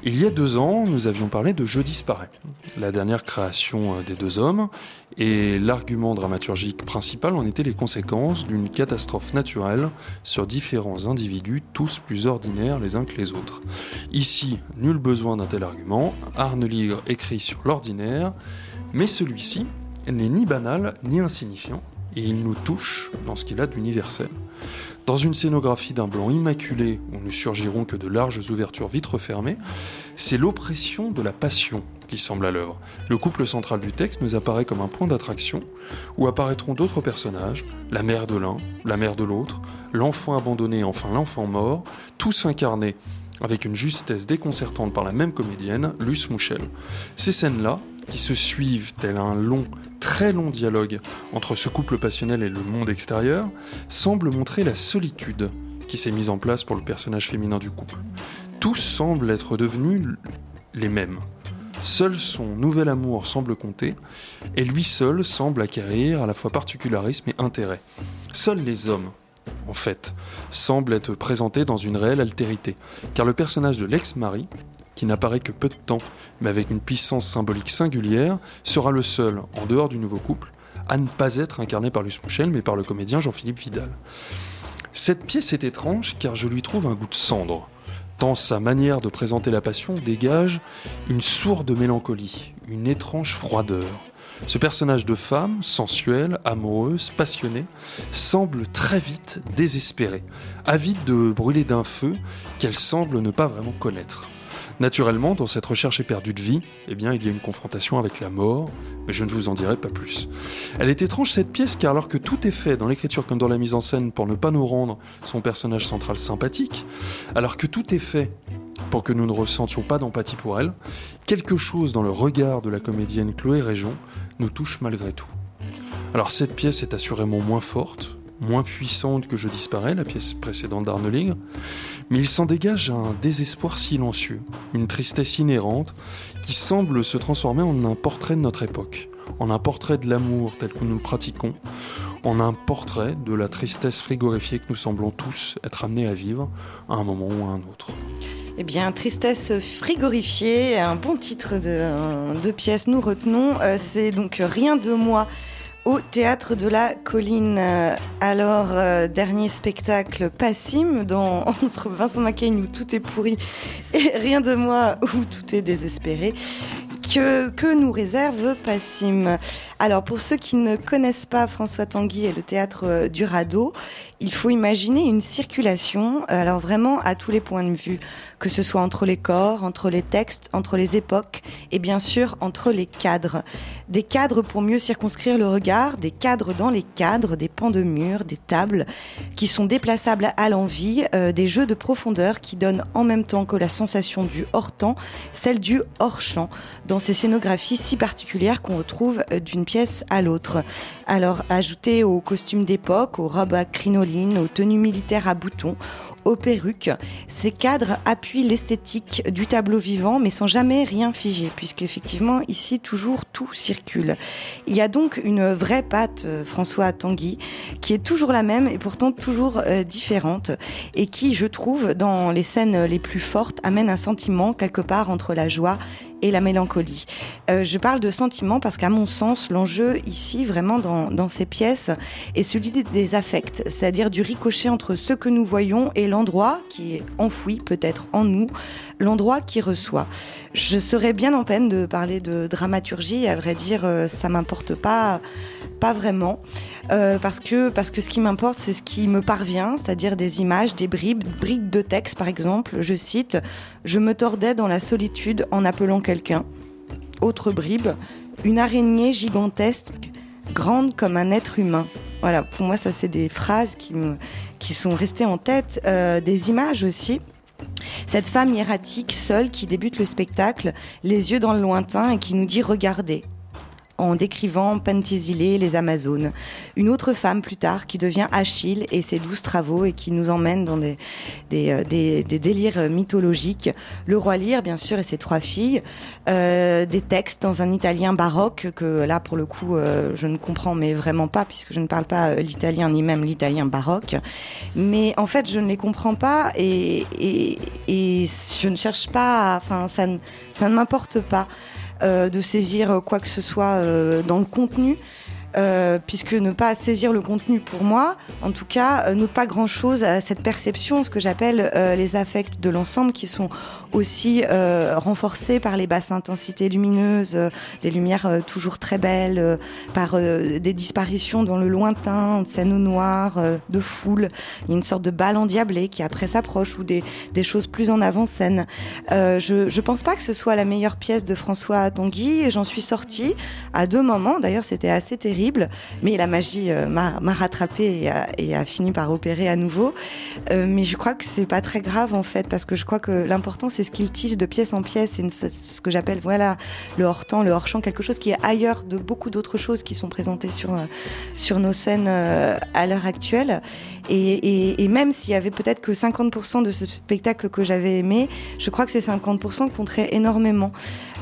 Il y a deux ans, nous avions parlé de Je disparais, la dernière création euh, des deux hommes, et l'argument dramaturgique principal en était les conséquences d'une catastrophe naturelle sur différents individus, tous plus ordinaires les uns que les autres. Ici, nul besoin d'un tel argument, Arne Ligre écrit sur l'ordinaire, mais celui-ci n'est ni banal ni insignifiant, et il nous touche dans ce qu'il a d'universel. Dans une scénographie d'un blanc immaculé où ne surgiront que de larges ouvertures vitres fermées, c'est l'oppression de la passion qui semble à l'œuvre. Le couple central du texte nous apparaît comme un point d'attraction où apparaîtront d'autres personnages, la mère de l'un, la mère de l'autre, l'enfant abandonné enfin l'enfant mort, tous incarnés avec une justesse déconcertante par la même comédienne, Luce Mouchel. Ces scènes-là, qui se suivent tel un long, très long dialogue entre ce couple passionnel et le monde extérieur, semblent montrer la solitude qui s'est mise en place pour le personnage féminin du couple. Tous semblent être devenus les mêmes. Seul son nouvel amour semble compter, et lui seul semble acquérir à la fois particularisme et intérêt. Seuls les hommes, en fait, semblent être présentés dans une réelle altérité, car le personnage de l'ex-mari qui n'apparaît que peu de temps, mais avec une puissance symbolique singulière, sera le seul, en dehors du nouveau couple, à ne pas être incarné par Luce Mouchel, mais par le comédien Jean-Philippe Vidal. Cette pièce est étrange car je lui trouve un goût de cendre, tant sa manière de présenter la passion dégage une sourde mélancolie, une étrange froideur. Ce personnage de femme, sensuelle, amoureuse, passionnée, semble très vite désespérée, avide de brûler d'un feu qu'elle semble ne pas vraiment connaître. Naturellement, dans cette recherche éperdue de vie, eh bien, il y a une confrontation avec la mort, mais je ne vous en dirai pas plus. Elle est étrange cette pièce car alors que tout est fait dans l'écriture comme dans la mise en scène pour ne pas nous rendre son personnage central sympathique, alors que tout est fait pour que nous ne ressentions pas d'empathie pour elle, quelque chose dans le regard de la comédienne Chloé Région nous touche malgré tout. Alors cette pièce est assurément moins forte, moins puissante que Je disparais, la pièce précédente d'Arnold mais il s'en dégage un désespoir silencieux, une tristesse inhérente qui semble se transformer en un portrait de notre époque, en un portrait de l'amour tel que nous le pratiquons, en un portrait de la tristesse frigorifiée que nous semblons tous être amenés à vivre à un moment ou à un autre. Eh bien, Tristesse frigorifiée, un bon titre de, de pièce, nous retenons. Euh, c'est donc Rien de moi au théâtre de la colline. Euh, alors, euh, dernier spectacle Passim, dans, entre Vincent Macaigne où tout est pourri et Rien de moi où tout est désespéré. Que, que nous réserve Passim Alors, pour ceux qui ne connaissent pas François Tanguy et le théâtre euh, du Radeau, il faut imaginer une circulation, alors vraiment à tous les points de vue que ce soit entre les corps, entre les textes, entre les époques et bien sûr entre les cadres. Des cadres pour mieux circonscrire le regard, des cadres dans les cadres, des pans de murs, des tables qui sont déplaçables à l'envie, euh, des jeux de profondeur qui donnent en même temps que la sensation du hors-temps, celle du hors-champ, dans ces scénographies si particulières qu'on retrouve euh, d'une pièce à l'autre. Alors, ajouté aux costumes d'époque, aux robes à crinoline, aux tenues militaires à boutons, aux perruques. Ces cadres appuient l'esthétique du tableau vivant, mais sans jamais rien figer, puisque effectivement ici toujours tout circule. Il y a donc une vraie patte euh, François Tanguy qui est toujours la même et pourtant toujours euh, différente, et qui, je trouve, dans les scènes les plus fortes, amène un sentiment quelque part entre la joie la mélancolie. Euh, je parle de sentiment parce qu'à mon sens, l'enjeu ici, vraiment dans, dans, ces pièces, est celui des affects, c'est-à-dire du ricochet entre ce que nous voyons et l'endroit qui est enfoui peut-être en nous, l'endroit qui reçoit. Je serais bien en peine de parler de dramaturgie, à vrai dire, euh, ça m'importe pas, pas vraiment, euh, parce, que, parce que ce qui m'importe, c'est ce qui me parvient, c'est-à-dire des images, des bribes, bribes de texte par exemple. Je cite Je me tordais dans la solitude en appelant quelqu'un. Autre bribe, une araignée gigantesque, grande comme un être humain. Voilà, pour moi, ça, c'est des phrases qui, qui sont restées en tête, euh, des images aussi. Cette femme hiératique, seule, qui débute le spectacle, les yeux dans le lointain et qui nous dit Regardez en décrivant Penthesilée, les Amazones. Une autre femme plus tard qui devient Achille et ses douze travaux et qui nous emmène dans des, euh, délires mythologiques. Le roi Lear, bien sûr, et ses trois filles. Euh, des textes dans un italien baroque que là, pour le coup, euh, je ne comprends mais vraiment pas puisque je ne parle pas l'italien ni même l'italien baroque. Mais en fait, je ne les comprends pas et, et, et je ne cherche pas, enfin, ça ne m'importe pas. Euh, de saisir quoi que ce soit euh, dans le contenu. Euh, puisque ne pas saisir le contenu pour moi, en tout cas, euh, pas grand-chose à cette perception, ce que j'appelle euh, les affects de l'ensemble, qui sont aussi euh, renforcés par les basses intensités lumineuses, des lumières toujours très belles, par des disparitions dans le lointain, de scènes au noir, de foule. Il y a une sorte de balle endiablée qui après s'approche, ou des, des, choses plus en avant-scène. je ne pense pas que ce soit la meilleure pièce de François Tanguy, et j'en suis sortie à deux moments, d'ailleurs c'était assez terrible mais la magie euh, m'a rattrapé et a, fini par opérer à nouveau. Euh, mais je crois que c'est pas très grave en fait, parce que je crois que l'important c'est ce qu'il tisse de pièce en pièce, c'est ce que j'appelle voilà le hors-temps, le hors-champ, quelque chose qui est ailleurs de beaucoup d'autres choses qui sont présentées sur, euh, sur nos scènes à l'heure actuelle. Et, même s'il y avait peut-être que 50% de ce spectacle que j'avais aimé, je crois que ces 50% compteraient énormément.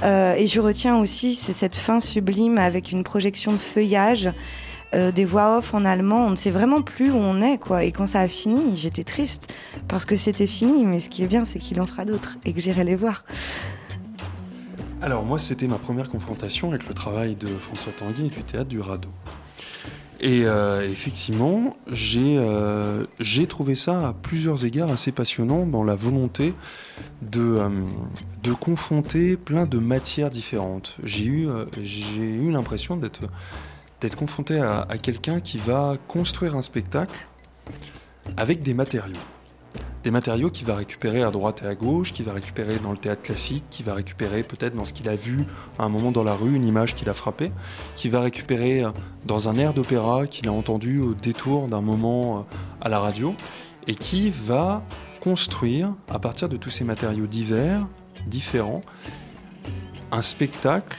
Et je retiens aussi cette fin sublime avec une projection de feuillage euh, des voix off en allemand. On ne sait vraiment plus où on est, quoi. Et quand ça a fini, j'étais triste parce que c'était fini. Mais ce qui est bien, c'est qu'il en fera d'autres et que j'irai les voir. Alors moi, c'était ma première confrontation avec le travail de François Tanguy et du théâtre du Radeau. Et euh, effectivement, j'ai euh, j'ai trouvé ça à plusieurs égards assez passionnant dans la volonté de, euh, confronter plein de matières différentes. J'ai eu, l'impression d'être confronté à quelqu'un qui va construire un spectacle avec des matériaux. Des matériaux qu'il va récupérer à droite et à gauche, qu'il va récupérer dans le théâtre classique, qu'il va récupérer peut-être dans ce qu'il a vu à un moment dans la rue, une image qui l'a frappé, qu'il va récupérer euh, dans un air d'opéra qu'il a entendu au détour d'un moment euh, à la radio, et qui va construire, à partir de tous ces matériaux divers, différents, un spectacle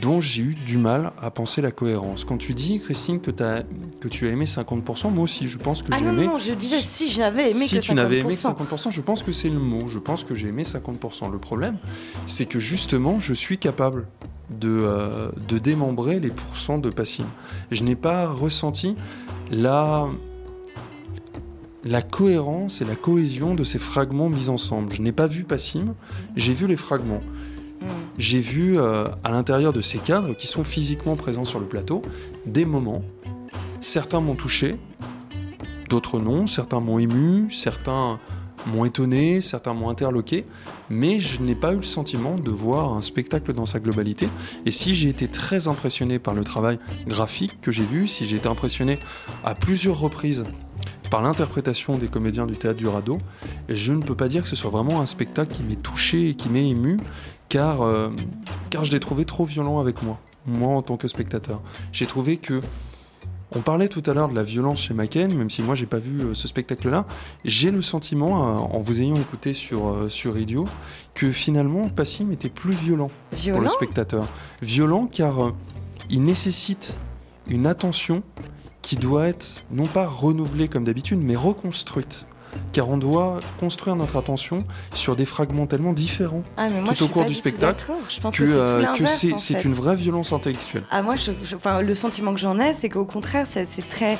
dont j'ai eu du mal à penser la cohérence. Quand tu dis, Christine, que, as, que tu as aimé 50%, moi aussi, je pense que Ah j'ai aimé... non, je disais si j'avais aimé si que tu n'avais aimé que 50%. 50%, je pense que c'est le mot. Je pense que j'ai aimé 50%. Le problème, c'est que justement, je suis capable de, euh, de démembrer les pourcents de Passim. Je n'ai pas ressenti la, la cohérence et la cohésion de ces fragments mis ensemble. Je n'ai pas vu Passim, j'ai vu les fragments. Mm. J'ai vu euh, à l'intérieur de ces cadres qui sont physiquement présents sur le plateau des moments. Certains m'ont touché, d'autres non. Certains m'ont ému, certains m'ont étonné, certains m'ont interloqué. Mais je n'ai pas eu le sentiment de voir un spectacle dans sa globalité. Et si j'ai été très impressionné par le travail graphique que j'ai vu, si j'ai été impressionné à plusieurs reprises par l'interprétation des comédiens du théâtre du radeau, je ne peux pas dire que ce soit vraiment un spectacle qui m'ait touché et qui m'ait ému, car, euh, car je l'ai trouvé trop violent avec moi, moi en tant que spectateur. J'ai trouvé que on parlait tout à l'heure de la violence chez Macken, même si moi j'ai pas vu euh, ce spectacle-là. J'ai le sentiment, euh, en vous ayant écouté sur, sur Radio, que finalement Passim était plus violent pour le spectateur. Violent car il nécessite une attention qui doit être non pas renouvelée comme d'habitude, mais reconstruite. Car on doit construire notre attention sur des fragments tellement différents Ah, mais moi, tout au cours du spectacle d'accord. Je pense que, que, c'est euh, en fait. une vraie violence intellectuelle. Ah, moi, je, je- enfin, le sentiment que j'en ai, c'est qu'au contraire, c'est très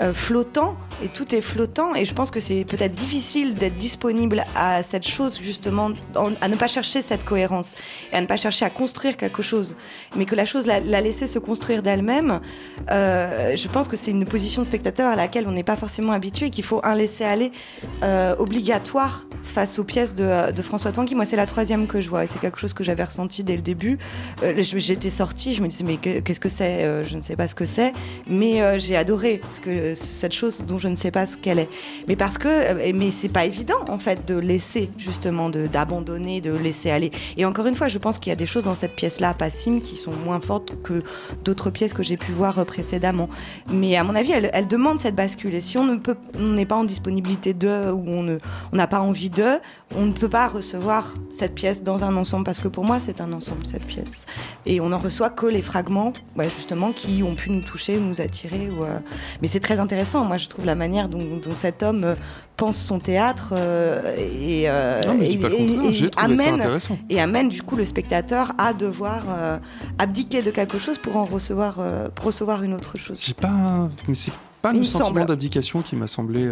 euh, flottant et tout est flottant. Et je pense que c'est peut-être difficile d'être disponible à cette chose, justement, en- à ne pas chercher cette cohérence et à ne pas chercher à construire quelque chose, mais que la chose la, la laisser se construire d'elle-même. euh, je pense que c'est une position de spectateur à laquelle on n'est pas forcément habitué, qu'il faut un laisser-aller euh, obligatoire face aux pièces de, de François Tanguy. Moi, c'est la troisième que je vois et c'est quelque chose que j'avais ressenti dès le début. J'étais sortie, je me disais, mais que- qu'est-ce que c'est Je ne sais pas ce que c'est, mais j'ai adoré ce que, cette chose dont je ne sais pas ce qu'elle est. Mais parce que, euh, mais c'est pas évident en fait de laisser justement, de- d'abandonner, de, laisser aller. Et encore une fois, je pense qu'il y a des choses dans cette pièce-là, Passim, qui sont moins fortes que d'autres pièces que j'ai pu voir euh, précédemment. Mais à mon avis, elle, elle demande cette bascule. Et si on n'est pas en disponibilité d'eux ou on n'a pas envie d'eux, on ne peut pas recevoir cette pièce dans un ensemble parce que pour moi, c'est un ensemble cette pièce. Et on n'en reçoit que les fragments, ouais, justement, qui ont pu nous toucher, nous attirer. Ou, euh, Mais c'est très intéressant. Moi, je trouve la manière dont, dont cet homme euh, pense son théâtre euh, et, euh, non, mais amène et amène du coup le spectateur à devoir euh, abdiquer de quelque chose pour en recevoir, pour recevoir une autre chose. J'ai pas, mais c'est pas Il le me sentiment d'abdication qui m'a semblé,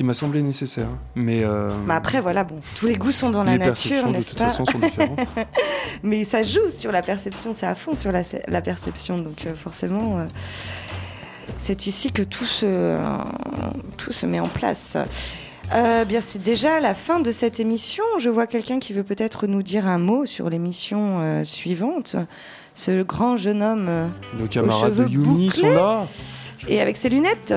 qui m'a semblé nécessaire. Mais euh, Mais après, voilà, bon, tous les goûts sont dans la nature, n'est-ce pas façon sont différentes. Mais ça joue sur la perception, c'est à fond sur la, la perception. Donc euh, forcément, euh, c'est ici que tout se, tout se met en place. Euh, bien, c'est déjà la fin de cette émission. Je vois quelqu'un qui veut peut-être nous dire un mot sur l'émission suivante. Ce grand jeune homme Nos camarades de cheveux Yumi bouclés. sont là. Et avec ses lunettes.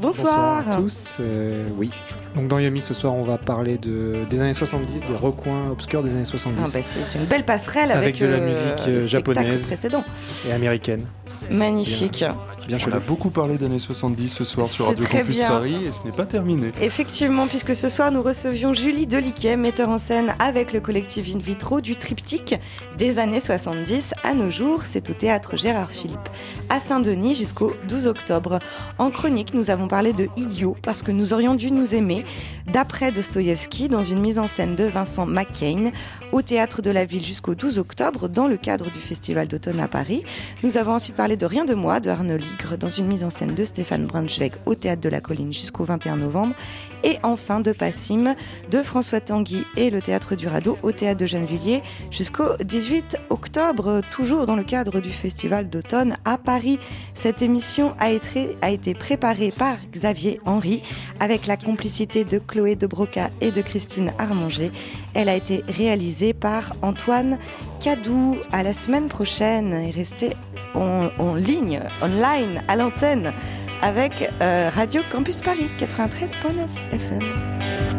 Bonsoir. à tous. Euh, oui. Donc dans Yumi ce soir, on va parler de, des années 70, des recoins obscurs des années 70 Ah, bah, c'est une belle passerelle avec, Avec de la euh, musique, euh, spectacle japonaise. précédent. et américaines. Magnifique. Bien On a beaucoup parlé d'années 70 ce soir sur Radio Campus bien. Paris et ce n'est pas terminé. Effectivement, puisque ce soir nous recevions Julie Deliquet, metteur en scène avec le collectif In Vitro du triptyque des années 70 à nos jours. C'est au théâtre Gérard Philippe à Saint-Denis jusqu'au 12 octobre. En chronique, nous avons parlé de Idiot parce que nous aurions dû nous aimer, d'après Dostoïevski, dans une mise en scène de Vincent McCain au théâtre de la ville jusqu'au 12 octobre dans le cadre du festival d'automne à Paris. Nous avons ensuite parlé de Rien de moi de Arnaud Ligre dans une mise en scène de Stéphane Braunschweig au théâtre de la Colline jusqu'au 21 novembre. Et enfin de Passim de François Tanguy et le théâtre du Radeau au théâtre de Gennevilliers jusqu'au 18 octobre, toujours dans le cadre du festival d'automne à Paris. Cette émission a été, préparée par Xavier Henry avec la complicité de Chloé de Broca et de Christine Armanger. Elle a été réalisée par Antoine Cadou. À la semaine prochaine et restez en ligne, online, à l'antenne avec euh, Radio Campus Paris 93.9 FM.